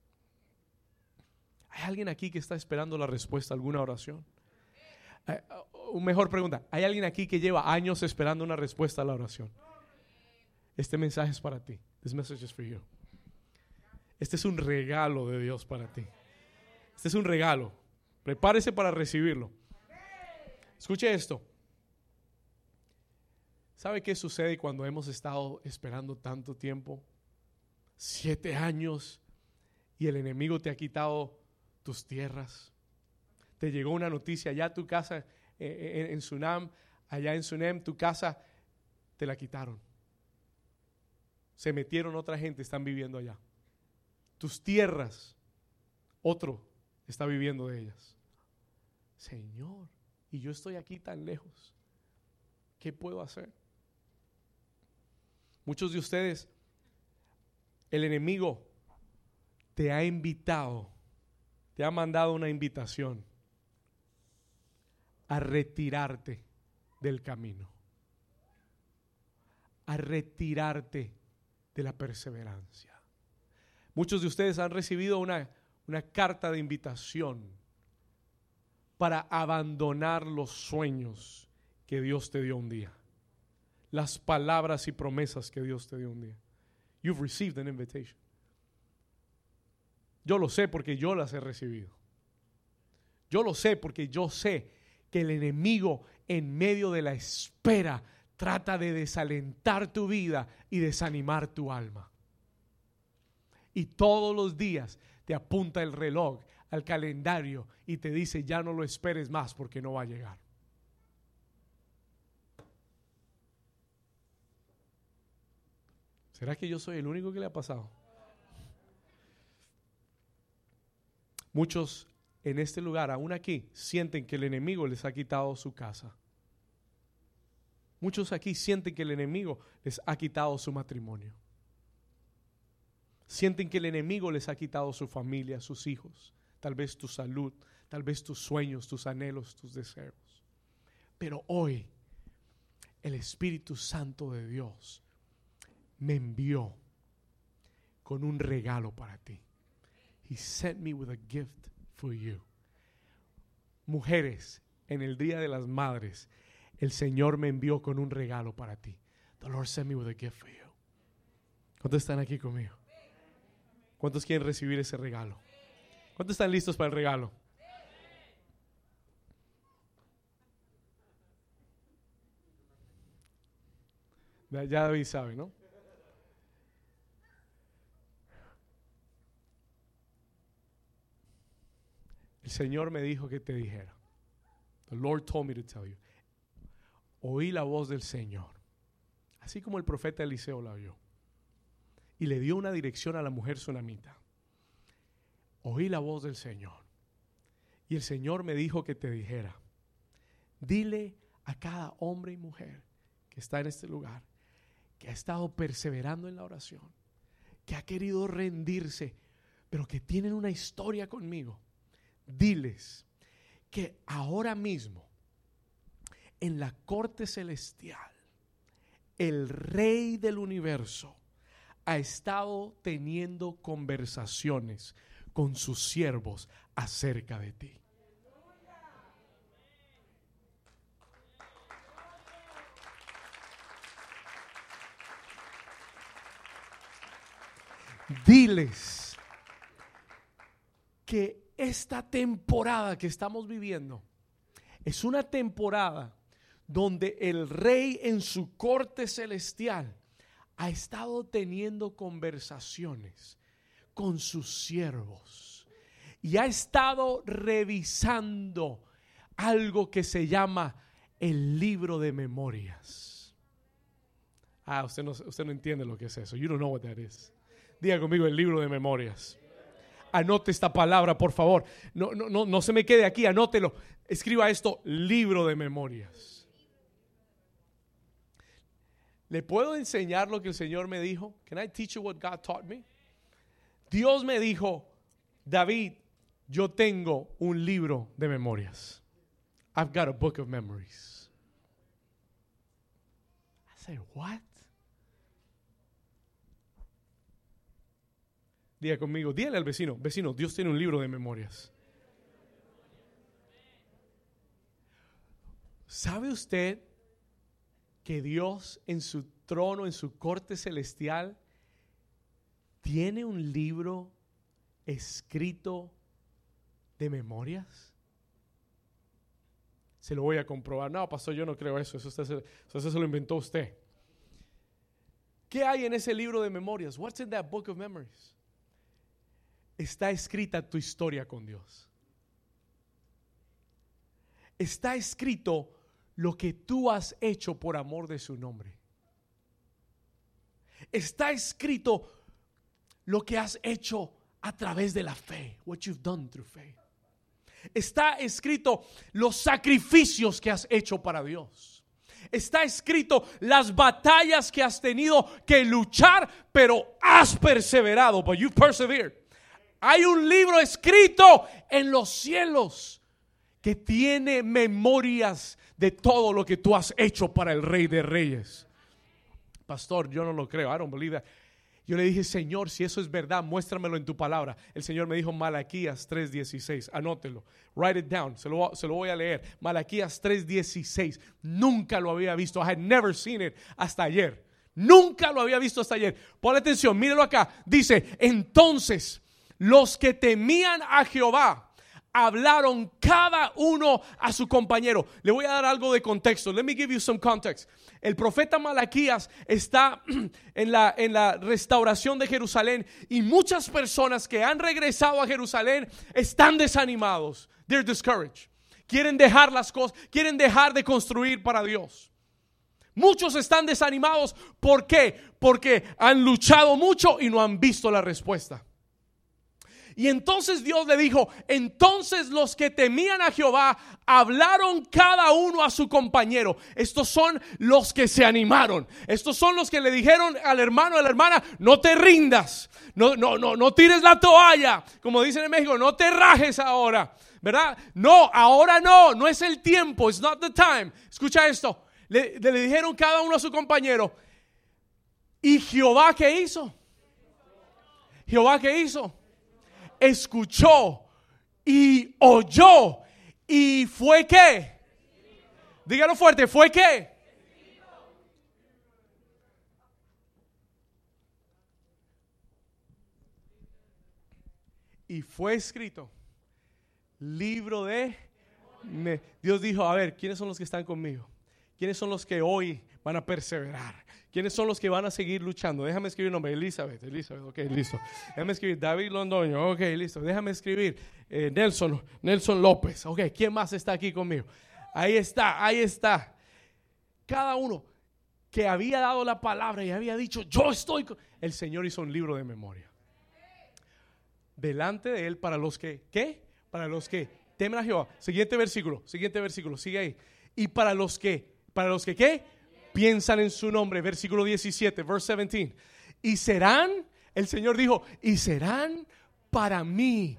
¿Hay alguien aquí que está esperando la respuesta a alguna oración? Eh, uh, mejor pregunta, ¿hay alguien aquí que lleva años esperando una respuesta a la oración? Este mensaje es para ti. This message is for you. Este es un regalo de Dios para ti. Este es un regalo. Prepárese para recibirlo. Escuche esto. ¿Sabe qué sucede cuando hemos estado esperando tanto tiempo? Siete años y el enemigo te ha quitado tus tierras. Te llegó una noticia, ya tu casa en, en Sunam, allá en Sunem, tu casa, te la quitaron. Se metieron otra gente, están viviendo allá. Tus tierras, otro está viviendo de ellas. Señor, y yo estoy aquí tan lejos. ¿Qué puedo hacer? Muchos de ustedes, el enemigo te ha invitado, te ha mandado una invitación a retirarte del camino, a retirarte de la perseverancia. Muchos de ustedes han recibido una, una carta de invitación para abandonar los sueños que Dios te dio un día. Las palabras y promesas que Dios te dio un día. You've received an invitation. Yo lo sé porque yo las he recibido. Yo lo sé porque yo sé que el enemigo en medio de la espera trata de desalentar tu vida y desanimar tu alma. Y todos los días te apunta el reloj al calendario y te dice, ya no lo esperes más porque no va a llegar. ¿Será que yo soy el único que le ha pasado? Muchos en este lugar, aún aquí, sienten que el enemigo les ha quitado su casa. Muchos aquí sienten que el enemigo les ha quitado su matrimonio. Sienten que el enemigo les ha quitado su familia, sus hijos, tal vez tu salud, tal vez tus sueños, tus anhelos, tus deseos. Pero hoy el Espíritu Santo de Dios me envió con un regalo para ti. He sent me with a gift for you. Mujeres, en el Día de las Madres, el Señor me envió con un regalo para ti. The Lord sent me with a gift for you. ¿Cuántos están aquí conmigo? ¿Cuántos quieren recibir ese regalo? ¿Cuántos están listos para el regalo? Ya David sabe, ¿no? El Señor me dijo que te dijera. The Lord told me to tell you. Oí la voz del Señor, así como el profeta Eliseo la oyó. Y le dio una dirección a la mujer sunamita. Oí la voz del Señor. Y el Señor me dijo que te dijera, dile a cada hombre y mujer que está en este lugar, que ha estado perseverando en la oración, que ha querido rendirse, pero que tienen una historia conmigo diles que ahora mismo en la corte celestial el rey del universo ha estado teniendo conversaciones con sus siervos acerca de ti. Diles que esta temporada que estamos viviendo es una temporada donde el rey en su corte celestial ha estado teniendo conversaciones con sus siervos y ha estado revisando algo que se llama el libro de memorias. Ah, usted no, usted no entiende lo que es eso. You don't know what that is. Diga conmigo el libro de memorias anote esta palabra, por favor. No, no, no, no se me quede aquí, anótelo. Escriba esto, libro de memorias. ¿Le puedo enseñar lo que el Señor me dijo? Can I teach you what God taught me? Dios me dijo, David, yo tengo un libro de memorias. I've got a book of memories. I said, what? Diga conmigo, dígale al vecino, vecino, Dios tiene un libro de memorias. ¿Sabe usted que Dios en su trono, en su corte celestial, tiene un libro escrito de memorias? Se lo voy a comprobar. No, pastor, yo no creo eso. Eso, eso se lo inventó usted. ¿Qué hay en ese libro de memorias? What's in that book of memories? Está escrita tu historia con Dios. está escrito lo que tú has hecho por amor de su nombre. Está escrito lo que has hecho a través de la fe, what you've done through faith. Está escrito los sacrificios que has hecho para Dios. Está escrito las batallas que has tenido que luchar, pero has perseverado, but you persevered. Hay un libro escrito en los cielos que tiene memorias de todo lo que tú has hecho para el Rey de Reyes. Pastor, yo no lo creo. I don't believe that. Yo le dije, Señor, si eso es verdad, muéstramelo en tu palabra. El Señor me dijo Malaquías 3:16. Anótelo. Write it down. Se lo, lo voy a leer. Malaquías 3:16. Nunca lo había visto. I had never seen it hasta ayer. Nunca lo había visto hasta ayer. Pon atención, mírelo acá. Dice, entonces los que temían a Jehová hablaron cada uno a su compañero. Le voy a dar algo de contexto. Let me give you some context. El profeta Malaquías está [clears throat] en la, en la restauración de Jerusalén y muchas personas que han regresado a Jerusalén están desanimados. They're discouraged. Quieren dejar las cosas, quieren dejar de construir para Dios. Muchos están desanimados. ¿Por qué? Porque han luchado mucho y no han visto la respuesta. Y entonces Dios le dijo, entonces los que temían a Jehová hablaron cada uno a su compañero. Estos son los que se animaron. Estos son los que le dijeron al hermano, a la hermana, no te rindas. No, no, no, no tires la toalla. Como dicen en México, no te rajes ahora. ¿Verdad? No, ahora no, no es el tiempo. It's not the time. Escucha esto. Le, le dijeron cada uno a su compañero. ¿Y Jehová qué hizo? Jehová qué hizo? Escuchó y oyó. ¿Y fue qué? Dígalo fuerte, ¿fue qué? Y fue escrito libro de... Dios dijo, a ver, ¿quiénes son los que están conmigo? ¿Quiénes son los que hoy van a perseverar? ¿Quiénes son los que van a seguir luchando? Déjame escribir el nombre. Elizabeth, Elizabeth, ok, listo. Déjame escribir David Londoño, ok, listo. Déjame escribir eh, Nelson, Nelson López, ok. ¿Quién más está aquí conmigo? Ahí está, ahí está. Cada uno que había dado la palabra y había dicho, yo estoy con... El Señor hizo un libro de memoria. Delante de él para los que, ¿qué? Para los que temen a Jehová. Siguiente versículo, siguiente versículo, sigue ahí. Y para los que, para los que, ¿qué? Piensan en su nombre. Versículo 17, verse 17. Y serán, el Señor dijo, y serán para mí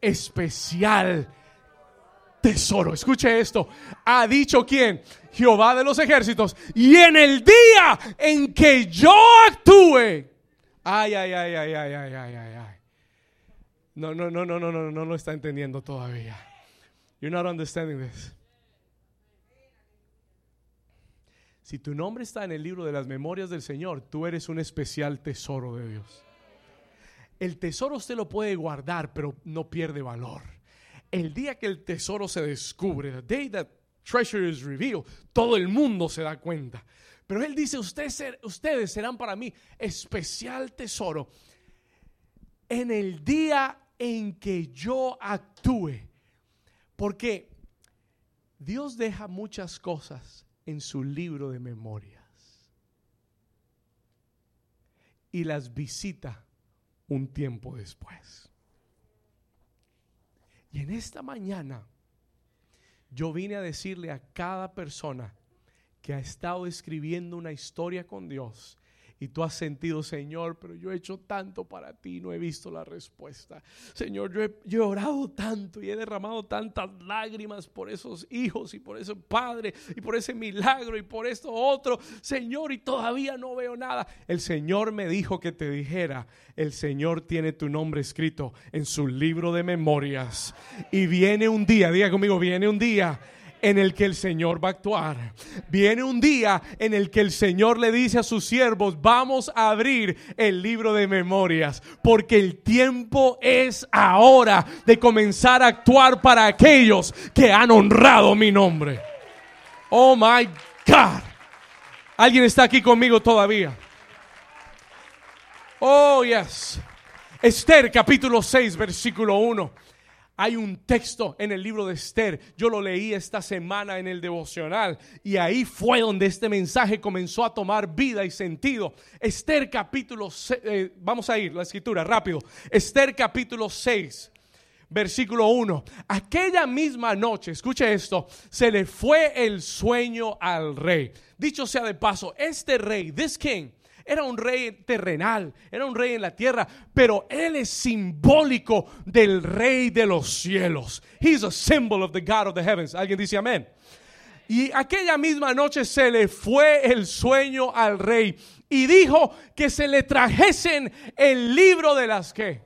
especial tesoro. Escuche esto. Ha dicho quién? Jehová de los ejércitos. Y en el día en que yo actúe. Ay, ay, ay, ay, ay, ay, ay, ay, ay. No, no, no, no, no, no, no lo está entendiendo todavía. You're not understanding this. Si tu nombre está en el libro de las memorias del Señor, tú eres un especial tesoro de Dios. El tesoro usted lo puede guardar, pero no pierde valor. El día que el tesoro se descubre, the day that treasure is revealed, todo el mundo se da cuenta. Pero él dice, ustedes, ustedes serán para mí especial tesoro en el día en que yo actúe. Porque Dios deja muchas cosas en su libro de memorias y las visita un tiempo después. Y en esta mañana yo vine a decirle a cada persona que ha estado escribiendo una historia con Dios y tú has sentido, Señor, pero yo he hecho tanto para ti, no he visto la respuesta. Señor, yo he, orado tanto y he derramado tantas lágrimas por esos hijos y por ese padre y por ese milagro y por esto otro. Señor, y todavía no veo nada. El Señor me dijo que te dijera, el Señor tiene tu nombre escrito en su libro de memorias. Y viene un día, diga conmigo, viene un día en el que el Señor va a actuar. Viene un día en el que el Señor le dice a sus siervos, vamos a abrir el libro de memorias, porque el tiempo es ahora de comenzar a actuar para aquellos que han honrado mi nombre. Oh my God. ¿Alguien está aquí conmigo todavía? Oh, yes. Esther capítulo 6, versículo 1. Hay un texto en el libro de Esther, yo lo leí esta semana en el devocional y ahí fue donde este mensaje comenzó a tomar vida y sentido. Esther capítulo, eh, vamos a ir, la escritura, rápido. Esther capítulo 6 versículo 1. Aquella misma noche, escuche esto, se le fue el sueño al rey. Dicho sea de paso, este rey, this king, era un rey terrenal, era un rey en la tierra, pero él es simbólico del rey de los cielos. He's a symbol of the God of the heavens. ¿Alguien dice amén? Y aquella misma noche se le fue el sueño al rey y dijo que se le trajesen el libro de las que.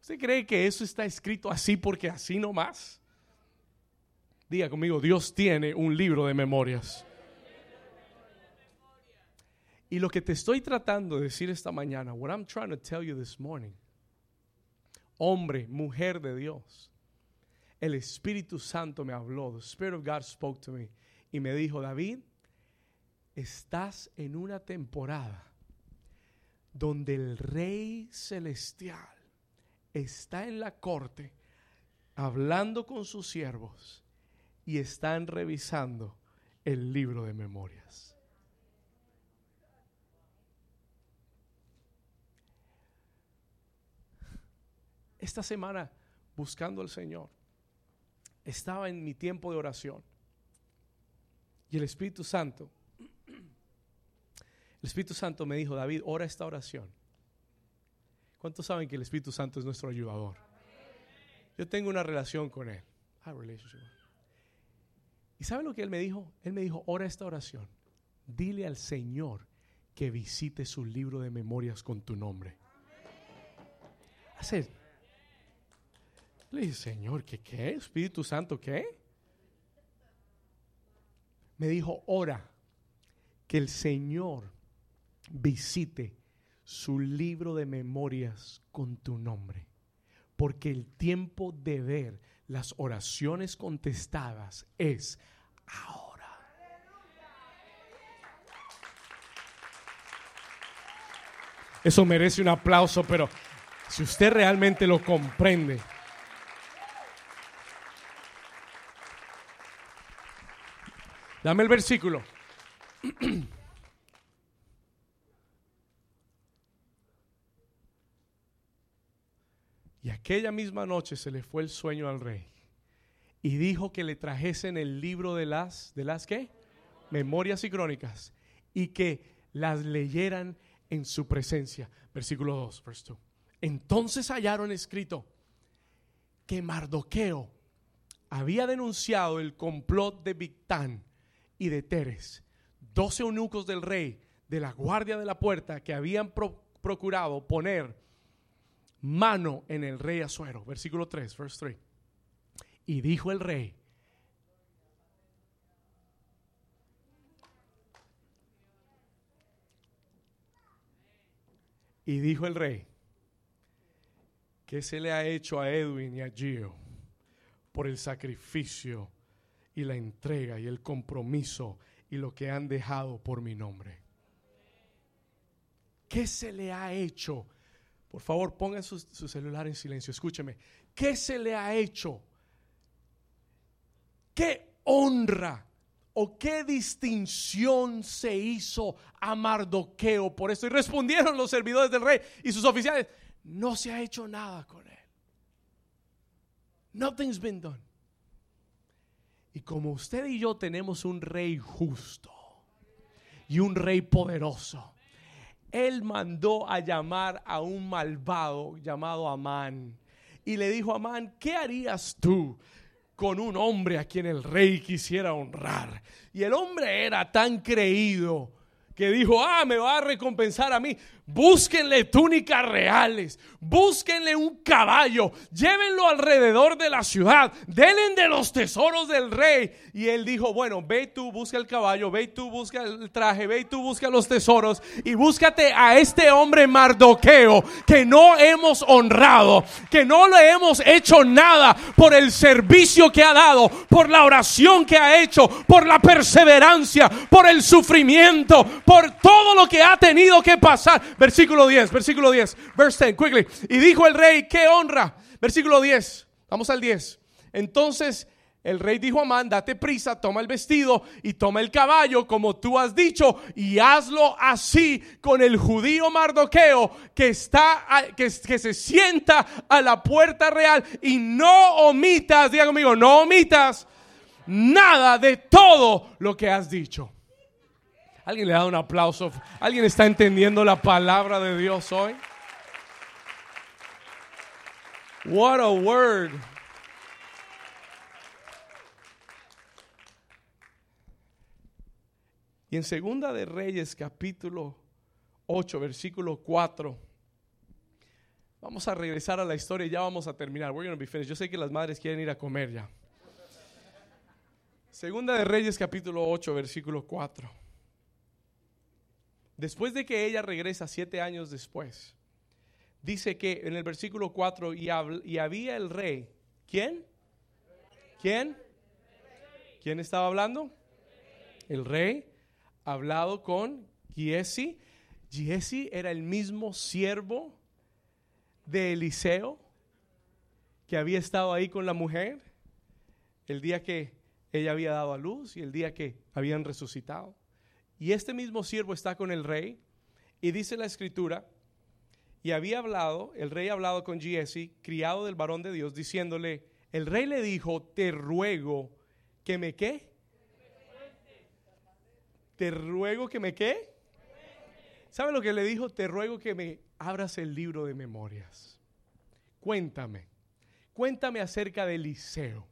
¿Usted cree que eso está escrito así porque así nomás? Diga conmigo, Dios tiene un libro de memorias. Y lo que te estoy tratando de decir esta mañana, what I'm trying to tell you this morning, hombre, mujer de Dios, el Espíritu Santo me habló, the Spirit of God spoke to me y me dijo, David, estás en una temporada donde el Rey Celestial está en la corte hablando con sus siervos y están revisando el libro de memorias. Esta semana buscando al Señor, estaba en mi tiempo de oración. Y el Espíritu Santo, el Espíritu Santo me dijo, David, ora esta oración. ¿Cuántos saben que el Espíritu Santo es nuestro ayudador? Yo tengo una relación con Él. ¿Y sabe lo que Él me dijo? Él me dijo, ora esta oración. Dile al Señor que visite su libro de memorias con tu nombre. Hacer le dije, Señor, ¿qué qué? Espíritu Santo, ¿qué? Me dijo, ora que el Señor visite su libro de memorias con tu nombre. Porque el tiempo de ver las oraciones contestadas es ahora. Eso merece un aplauso, pero si usted realmente lo comprende, Dame el versículo. [clears throat] Y aquella misma noche se le fue el sueño al rey y dijo que le trajesen el libro de las, ¿de las qué? Memorias y crónicas y que las leyeran en su presencia. Versículo 2, verse 2. Entonces hallaron escrito que Mardoqueo había denunciado el complot de Victán y de Teres, doce eunucos del rey de la guardia de la puerta que habían procurado poner mano en el rey Azuero. Versículo 3, verse 3. Y dijo el rey, Y dijo el rey, ¿qué se le ha hecho a Edwin y a Gio por el sacrificio y la entrega y el compromiso y lo que han dejado por mi nombre. ¿Qué se le ha hecho? Por favor, pongan su, celular en silencio. Escúcheme. ¿Qué se le ha hecho? ¿Qué honra o qué distinción se hizo a Mardoqueo por eso? Y respondieron los servidores del rey y sus oficiales: No se ha hecho nada con él. Nothing's been done. Y como usted y yo tenemos un rey justo y un rey poderoso, él mandó a llamar a un malvado llamado Amán. Y le dijo Amán, ¿qué harías tú con un hombre a quien el rey quisiera honrar? Y el hombre era tan creído que dijo, ah, me va a recompensar a mí. Búsquenle túnicas reales, búsquenle un caballo, llévenlo alrededor de la ciudad, denle de los tesoros del rey. Y él dijo, bueno, ve tú, busca el caballo, ve tú, busca el traje, ve tú, busca los tesoros y búscate a este hombre mardoqueo que no hemos honrado, que no le hemos hecho nada por el servicio que ha dado, por la oración que ha hecho, por la perseverancia, por el sufrimiento, por todo lo que ha tenido que pasar Versículo 10, versículo 10, verse 10, quickly. Y dijo el rey, qué honra. Versículo 10. Vamos al 10. Entonces el rey dijo a Amán, date prisa, toma el vestido y toma el caballo como tú has dicho y hazlo así con el judío Mardoqueo que está, que, que se sienta a la puerta real y no omitas, diga conmigo, no omitas nada de todo lo que has dicho. Alguien le da un aplauso. ¿Alguien está entendiendo la palabra de Dios hoy? What a word. Y en Segunda de Reyes capítulo 8 versículo 4 Vamos a regresar a la historia y ya vamos a terminar. We're be finished. Yo sé que las madres quieren ir a comer ya. Segunda de Reyes capítulo 8 versículo 4. Después de que ella regresa siete años después, dice que en el versículo 4 y, había el rey. ¿Quién? ¿Quién? ¿Quién estaba hablando? El rey hablado con Giesi. Giesi era el mismo siervo de Eliseo que había estado ahí con la mujer el día que ella había dado a luz y el día que habían resucitado. Y este mismo siervo está con el rey y dice la escritura, y había hablado, el rey ha hablado con Giesi, criado del varón de Dios, diciéndole, el rey le dijo, te ruego que me qué? te ruego que me qué. ¿Sabe lo que le dijo? Te ruego que me abras el libro de memorias. Cuéntame, cuéntame acerca de Eliseo.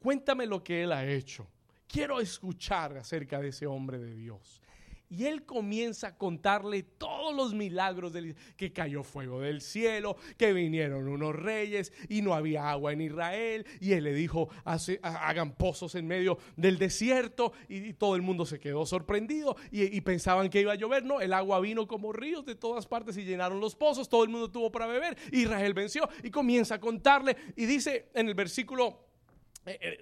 Cuéntame lo que él ha hecho. Quiero escuchar acerca de ese hombre de Dios. Y él comienza a contarle todos los milagros que cayó fuego del cielo, que vinieron unos reyes y no había agua en Israel. Y él le dijo, hagan pozos en medio del desierto. Y, todo el mundo se quedó sorprendido y, pensaban que iba a llover. No, el agua vino como ríos de todas partes y llenaron los pozos. Todo el mundo tuvo para beber. Israel venció y comienza a contarle. Y dice en el versículo, eh,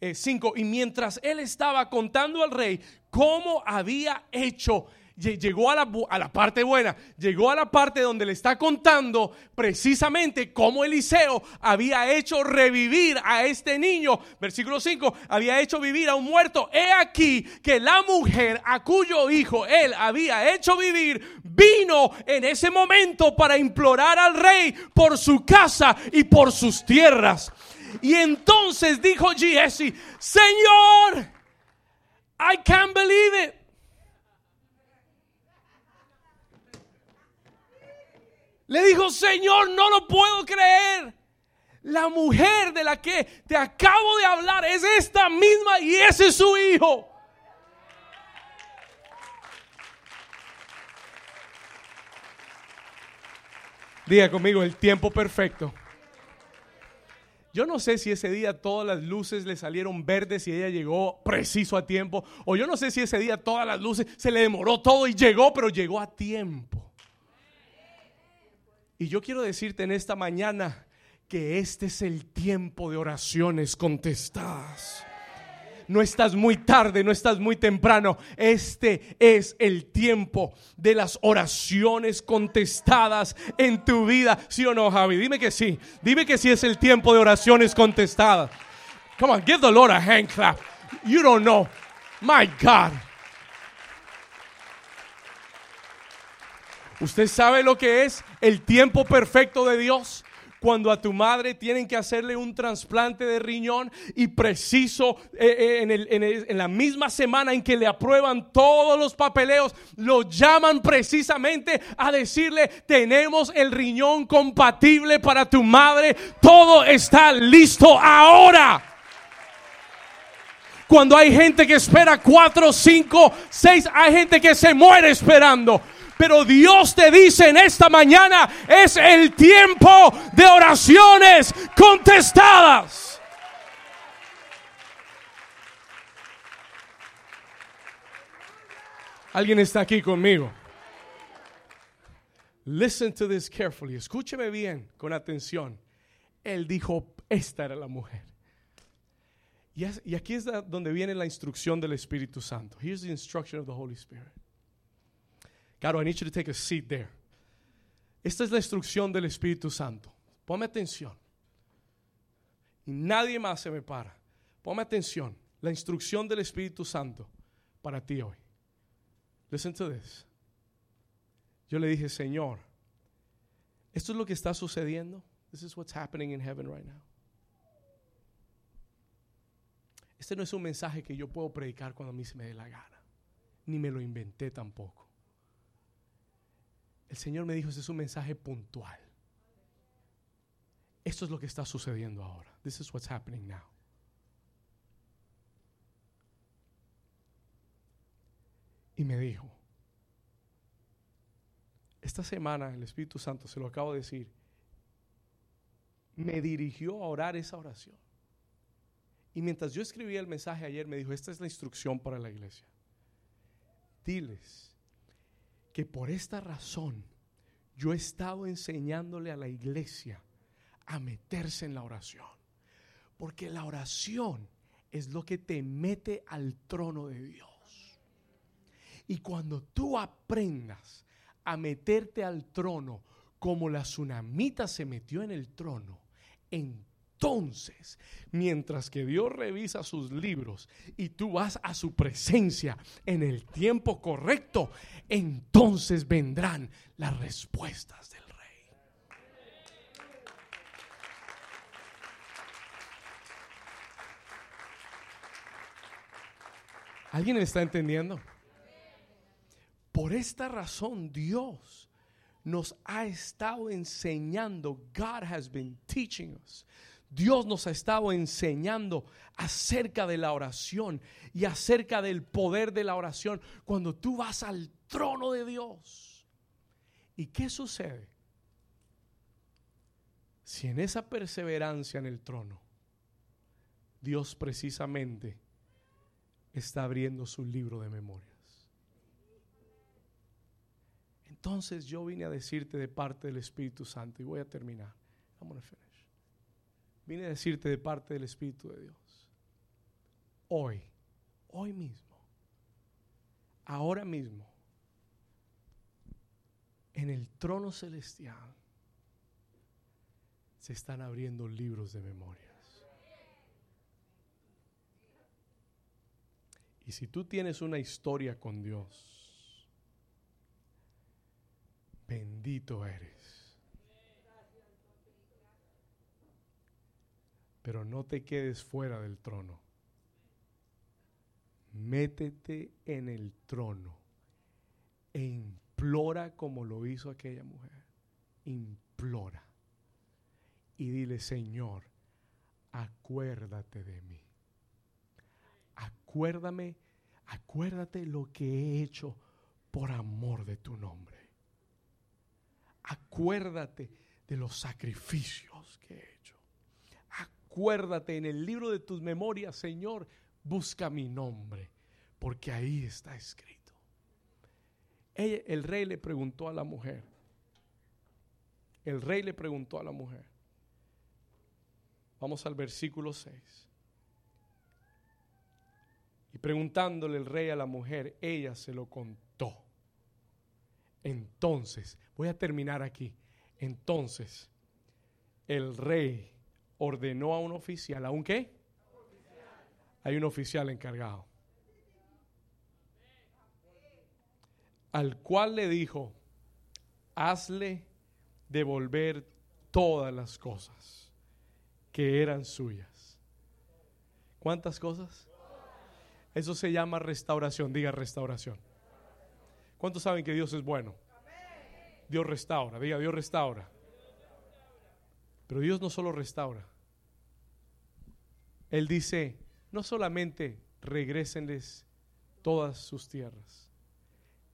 eh, versículo 5. Eh, y mientras él estaba contando al rey cómo había hecho, llegó a la, a la, parte buena, llegó a la parte donde le está contando precisamente cómo Eliseo había hecho revivir a este niño. Versículo 5, había hecho vivir a un muerto. He aquí que la mujer a cuyo hijo él había hecho vivir vino en ese momento para implorar al rey por su casa y por sus tierras. Y entonces dijo Jesse, Señor, I can't believe it. Le dijo, Señor, no lo puedo creer. La mujer de la que te acabo de hablar es esta misma y ese es su hijo. Diga conmigo el tiempo perfecto. Yo no sé si ese día todas las luces le salieron verdes y ella llegó preciso a tiempo. O yo no sé si ese día todas las luces se le demoró todo y llegó, pero llegó a tiempo. Y yo quiero decirte en esta mañana que este es el tiempo de oraciones contestadas no estás muy tarde, no estás muy temprano. Este es el tiempo de las oraciones contestadas en tu vida. ¿Sí o no, Javi? Dime que sí. Dime que sí es el tiempo de oraciones contestadas. Come on, give the Lord a hand clap. You don't know. My God. ¿Usted sabe lo que es el tiempo perfecto de Dios? Cuando a tu madre tienen que hacerle un trasplante de riñón y preciso eh, eh, en, la misma semana en que le aprueban todos los papeleos, lo llaman precisamente a decirle, tenemos el riñón compatible para tu madre, todo está listo ahora cuando hay gente que espera cuatro, cinco, seis, hay gente que se muere esperando. Pero Dios te dice en esta mañana, es el tiempo de oraciones contestadas. Alguien está aquí conmigo. Listen to this carefully. Escúcheme bien, con atención. Él dijo, esta era la mujer. Y, aquí es donde viene la instrucción del Espíritu Santo. Here's the instruction of the Holy Spirit. Caro, I need you to take a seat there. Esta es la instrucción del Espíritu Santo. Ponme atención. Y nadie más se me para. Ponme atención. La instrucción del Espíritu Santo para ti hoy. Listen to this. Yo le dije, Señor, esto es lo que está sucediendo. This is what's happening in heaven right now. Este no es un mensaje que yo puedo predicar cuando a mí se me dé la gana. Ni me lo inventé tampoco. El Señor me dijo, este es un mensaje puntual. Esto es lo que está sucediendo ahora. This is what's happening now. Y me dijo, esta semana el Espíritu Santo, se lo acabo de decir, me dirigió a orar esa oración. Y mientras yo escribía el mensaje ayer, me dijo, esta es la instrucción para la iglesia. Diles que por esta razón yo he estado enseñándole a la iglesia a meterse en la oración. Porque la oración es lo que te mete al trono de Dios. Y cuando tú aprendas a meterte al trono como la tsunamita se metió en el trono, entonces, mientras que Dios revisa sus libros y tú vas a su presencia en el tiempo correcto, entonces vendrán las respuestas del ¿Alguien está entendiendo? Por esta razón Dios nos ha estado enseñando, God has been teaching us. Dios nos ha estado enseñando acerca de la oración y acerca del poder de la oración cuando tú vas al trono de Dios. ¿Y qué sucede? Si en esa perseverancia en el trono, Dios precisamente está abriendo su libro de memorias. Entonces yo vine a decirte de parte del Espíritu Santo y voy a terminar. Vine a decirte de parte del Espíritu de Dios. Hoy, hoy mismo, ahora mismo, en el trono celestial se están abriendo libros de memoria. Y si tú tienes una historia con Dios, bendito eres. Pero no te quedes fuera del trono. Métete en el trono e implora como lo hizo aquella mujer. Implora. Y dile, Señor, acuérdate de mí acuérdame, acuérdate lo que he hecho por amor de tu nombre. Acuérdate de los sacrificios que he hecho. Acuérdate en el libro de tus memorias, Señor, busca mi nombre, porque ahí está escrito. el rey le preguntó a la mujer, el rey le preguntó a la mujer, vamos al versículo 6. Y preguntándole el rey a la mujer, ella se lo contó. Entonces, voy a terminar aquí. Entonces, el rey ordenó a un oficial, ¿a un qué? Hay un oficial encargado. Al cual le dijo, hazle devolver todas las cosas que eran suyas. ¿Cuántas cosas? Eso se llama restauración. Diga restauración. ¿Cuántos saben que Dios es bueno? Dios restaura. Diga, Dios restaura. Pero Dios no solo restaura. Él dice, no solamente regrésenles todas sus tierras,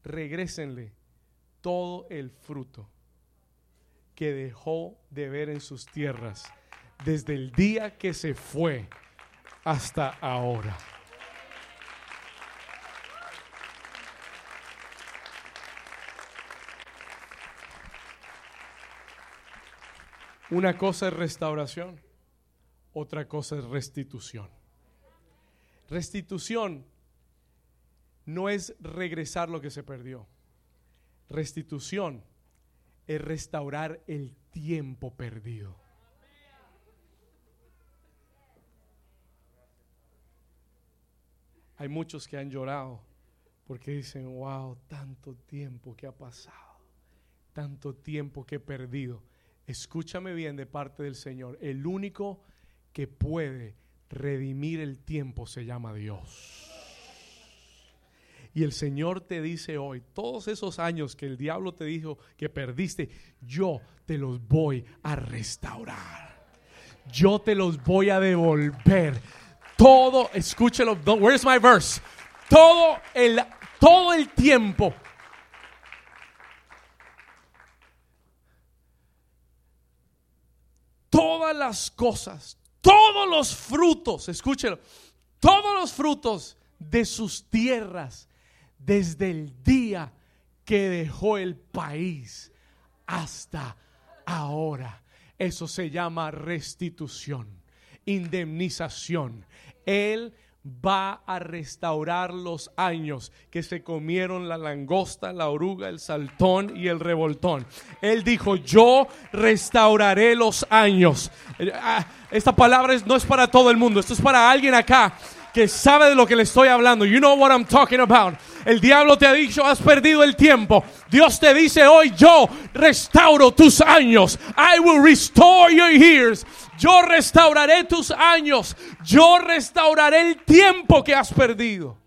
regrésenle todo el fruto que dejó de ver en sus tierras desde el día que se fue hasta ahora. Una cosa es restauración, otra cosa es restitución. Restitución no es regresar lo que se perdió. Restitución es restaurar el tiempo perdido. Hay muchos que han llorado porque dicen, wow, tanto tiempo que ha pasado, tanto tiempo que he perdido. Escúchame bien de parte del Señor. El único que puede redimir el tiempo se llama Dios. Y el Señor te dice hoy, todos esos años que el diablo te dijo que perdiste, yo te los voy a restaurar. Yo te los voy a devolver. Todo, escúchelo, where's my verse? Todo el, todo el tiempo. Todas las cosas, todos los frutos, escúchelo, todos los frutos de sus tierras desde el día que dejó el país hasta ahora. Eso se llama restitución, indemnización. Él va a restaurar los años que se comieron la langosta, la oruga, el saltón y el revoltón. Él dijo, yo restauraré los años. Eh, ah, esta palabra no es para todo el mundo, esto es para alguien acá que sabe de lo que le estoy hablando. You know what I'm talking about. El diablo te ha dicho, has perdido el tiempo. Dios te dice hoy, yo restauro tus años. I will restore your years. Yo restauraré tus años. Yo restauraré el tiempo que has perdido.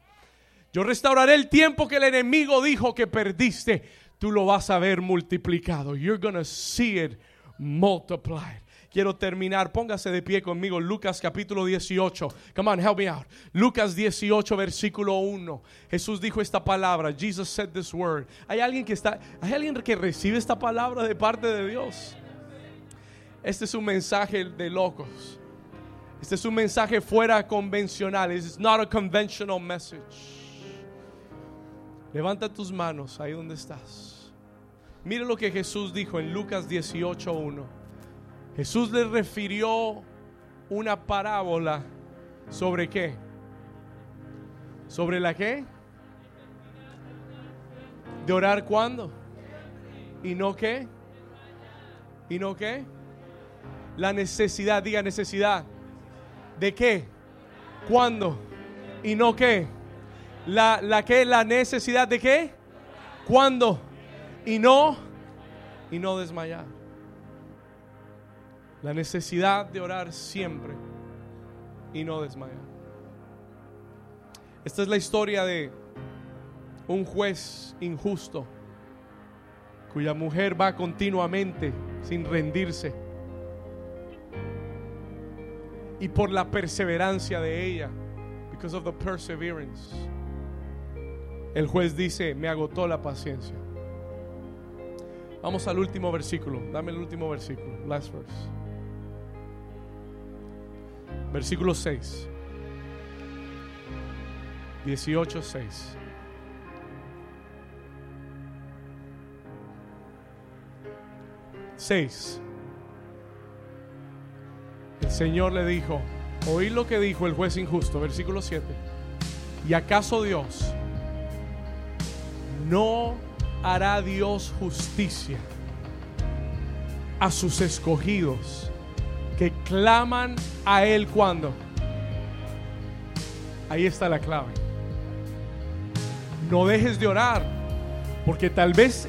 Yo restauraré el tiempo que el enemigo dijo que perdiste. Tú lo vas a ver multiplicado. You're to see it multiplied quiero terminar. Póngase de pie conmigo. Lucas capítulo 18. Come on, help me out. Lucas 18, versículo 1. Jesús dijo esta palabra. Jesus said this word. Hay alguien que está, hay alguien que recibe esta palabra de parte de Dios. Este es un mensaje de locos. Este es un mensaje fuera convencional. It's not a conventional message. Levanta tus manos ahí donde estás. Mire lo que Jesús dijo en Lucas 18:1. Jesús le refirió una parábola sobre qué? ¿Sobre la qué? De orar cuándo? ¿Y no qué? ¿Y no qué? La necesidad, diga necesidad. ¿De qué? ¿Cuándo? ¿Y no qué? La, la qué? La necesidad de qué? ¿Cuándo? Y no, y no desmayar. La necesidad de orar siempre y no desmayar. Esta es la historia de un juez injusto cuya mujer va continuamente sin rendirse. Y por la perseverancia de ella, because of the perseverance, el juez dice, me agotó la paciencia. Vamos al último versículo. Dame el último versículo. Last verse versículo 6. 18, 6. Seis. El Señor le dijo, oí lo que dijo el juez injusto, versículo 7. ¿Y acaso Dios no hará Dios justicia a sus escogidos que claman a Él cuando. Ahí está la clave. No dejes de orar, porque tal vez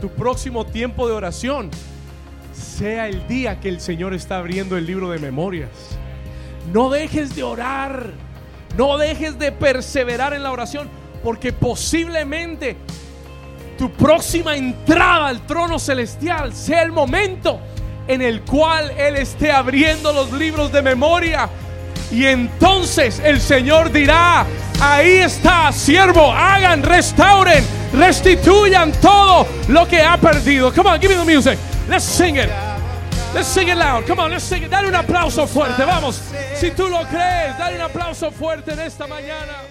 tu próximo tiempo de oración sea el día que el Señor está abriendo el libro de memorias. No dejes de orar, no dejes de perseverar en la oración, porque posiblemente tu próxima entrada al trono celestial sea el momento en el cual Él esté abriendo los libros de memoria. Y entonces el Señor dirá, ahí está, siervo, hagan, restauren, restituyan todo lo que ha perdido. Come on, give me the music. Let's sing it. Let's sing it loud. Come on, let's sing it. Dale un aplauso fuerte, vamos. Si tú lo crees, dale un aplauso fuerte en esta mañana.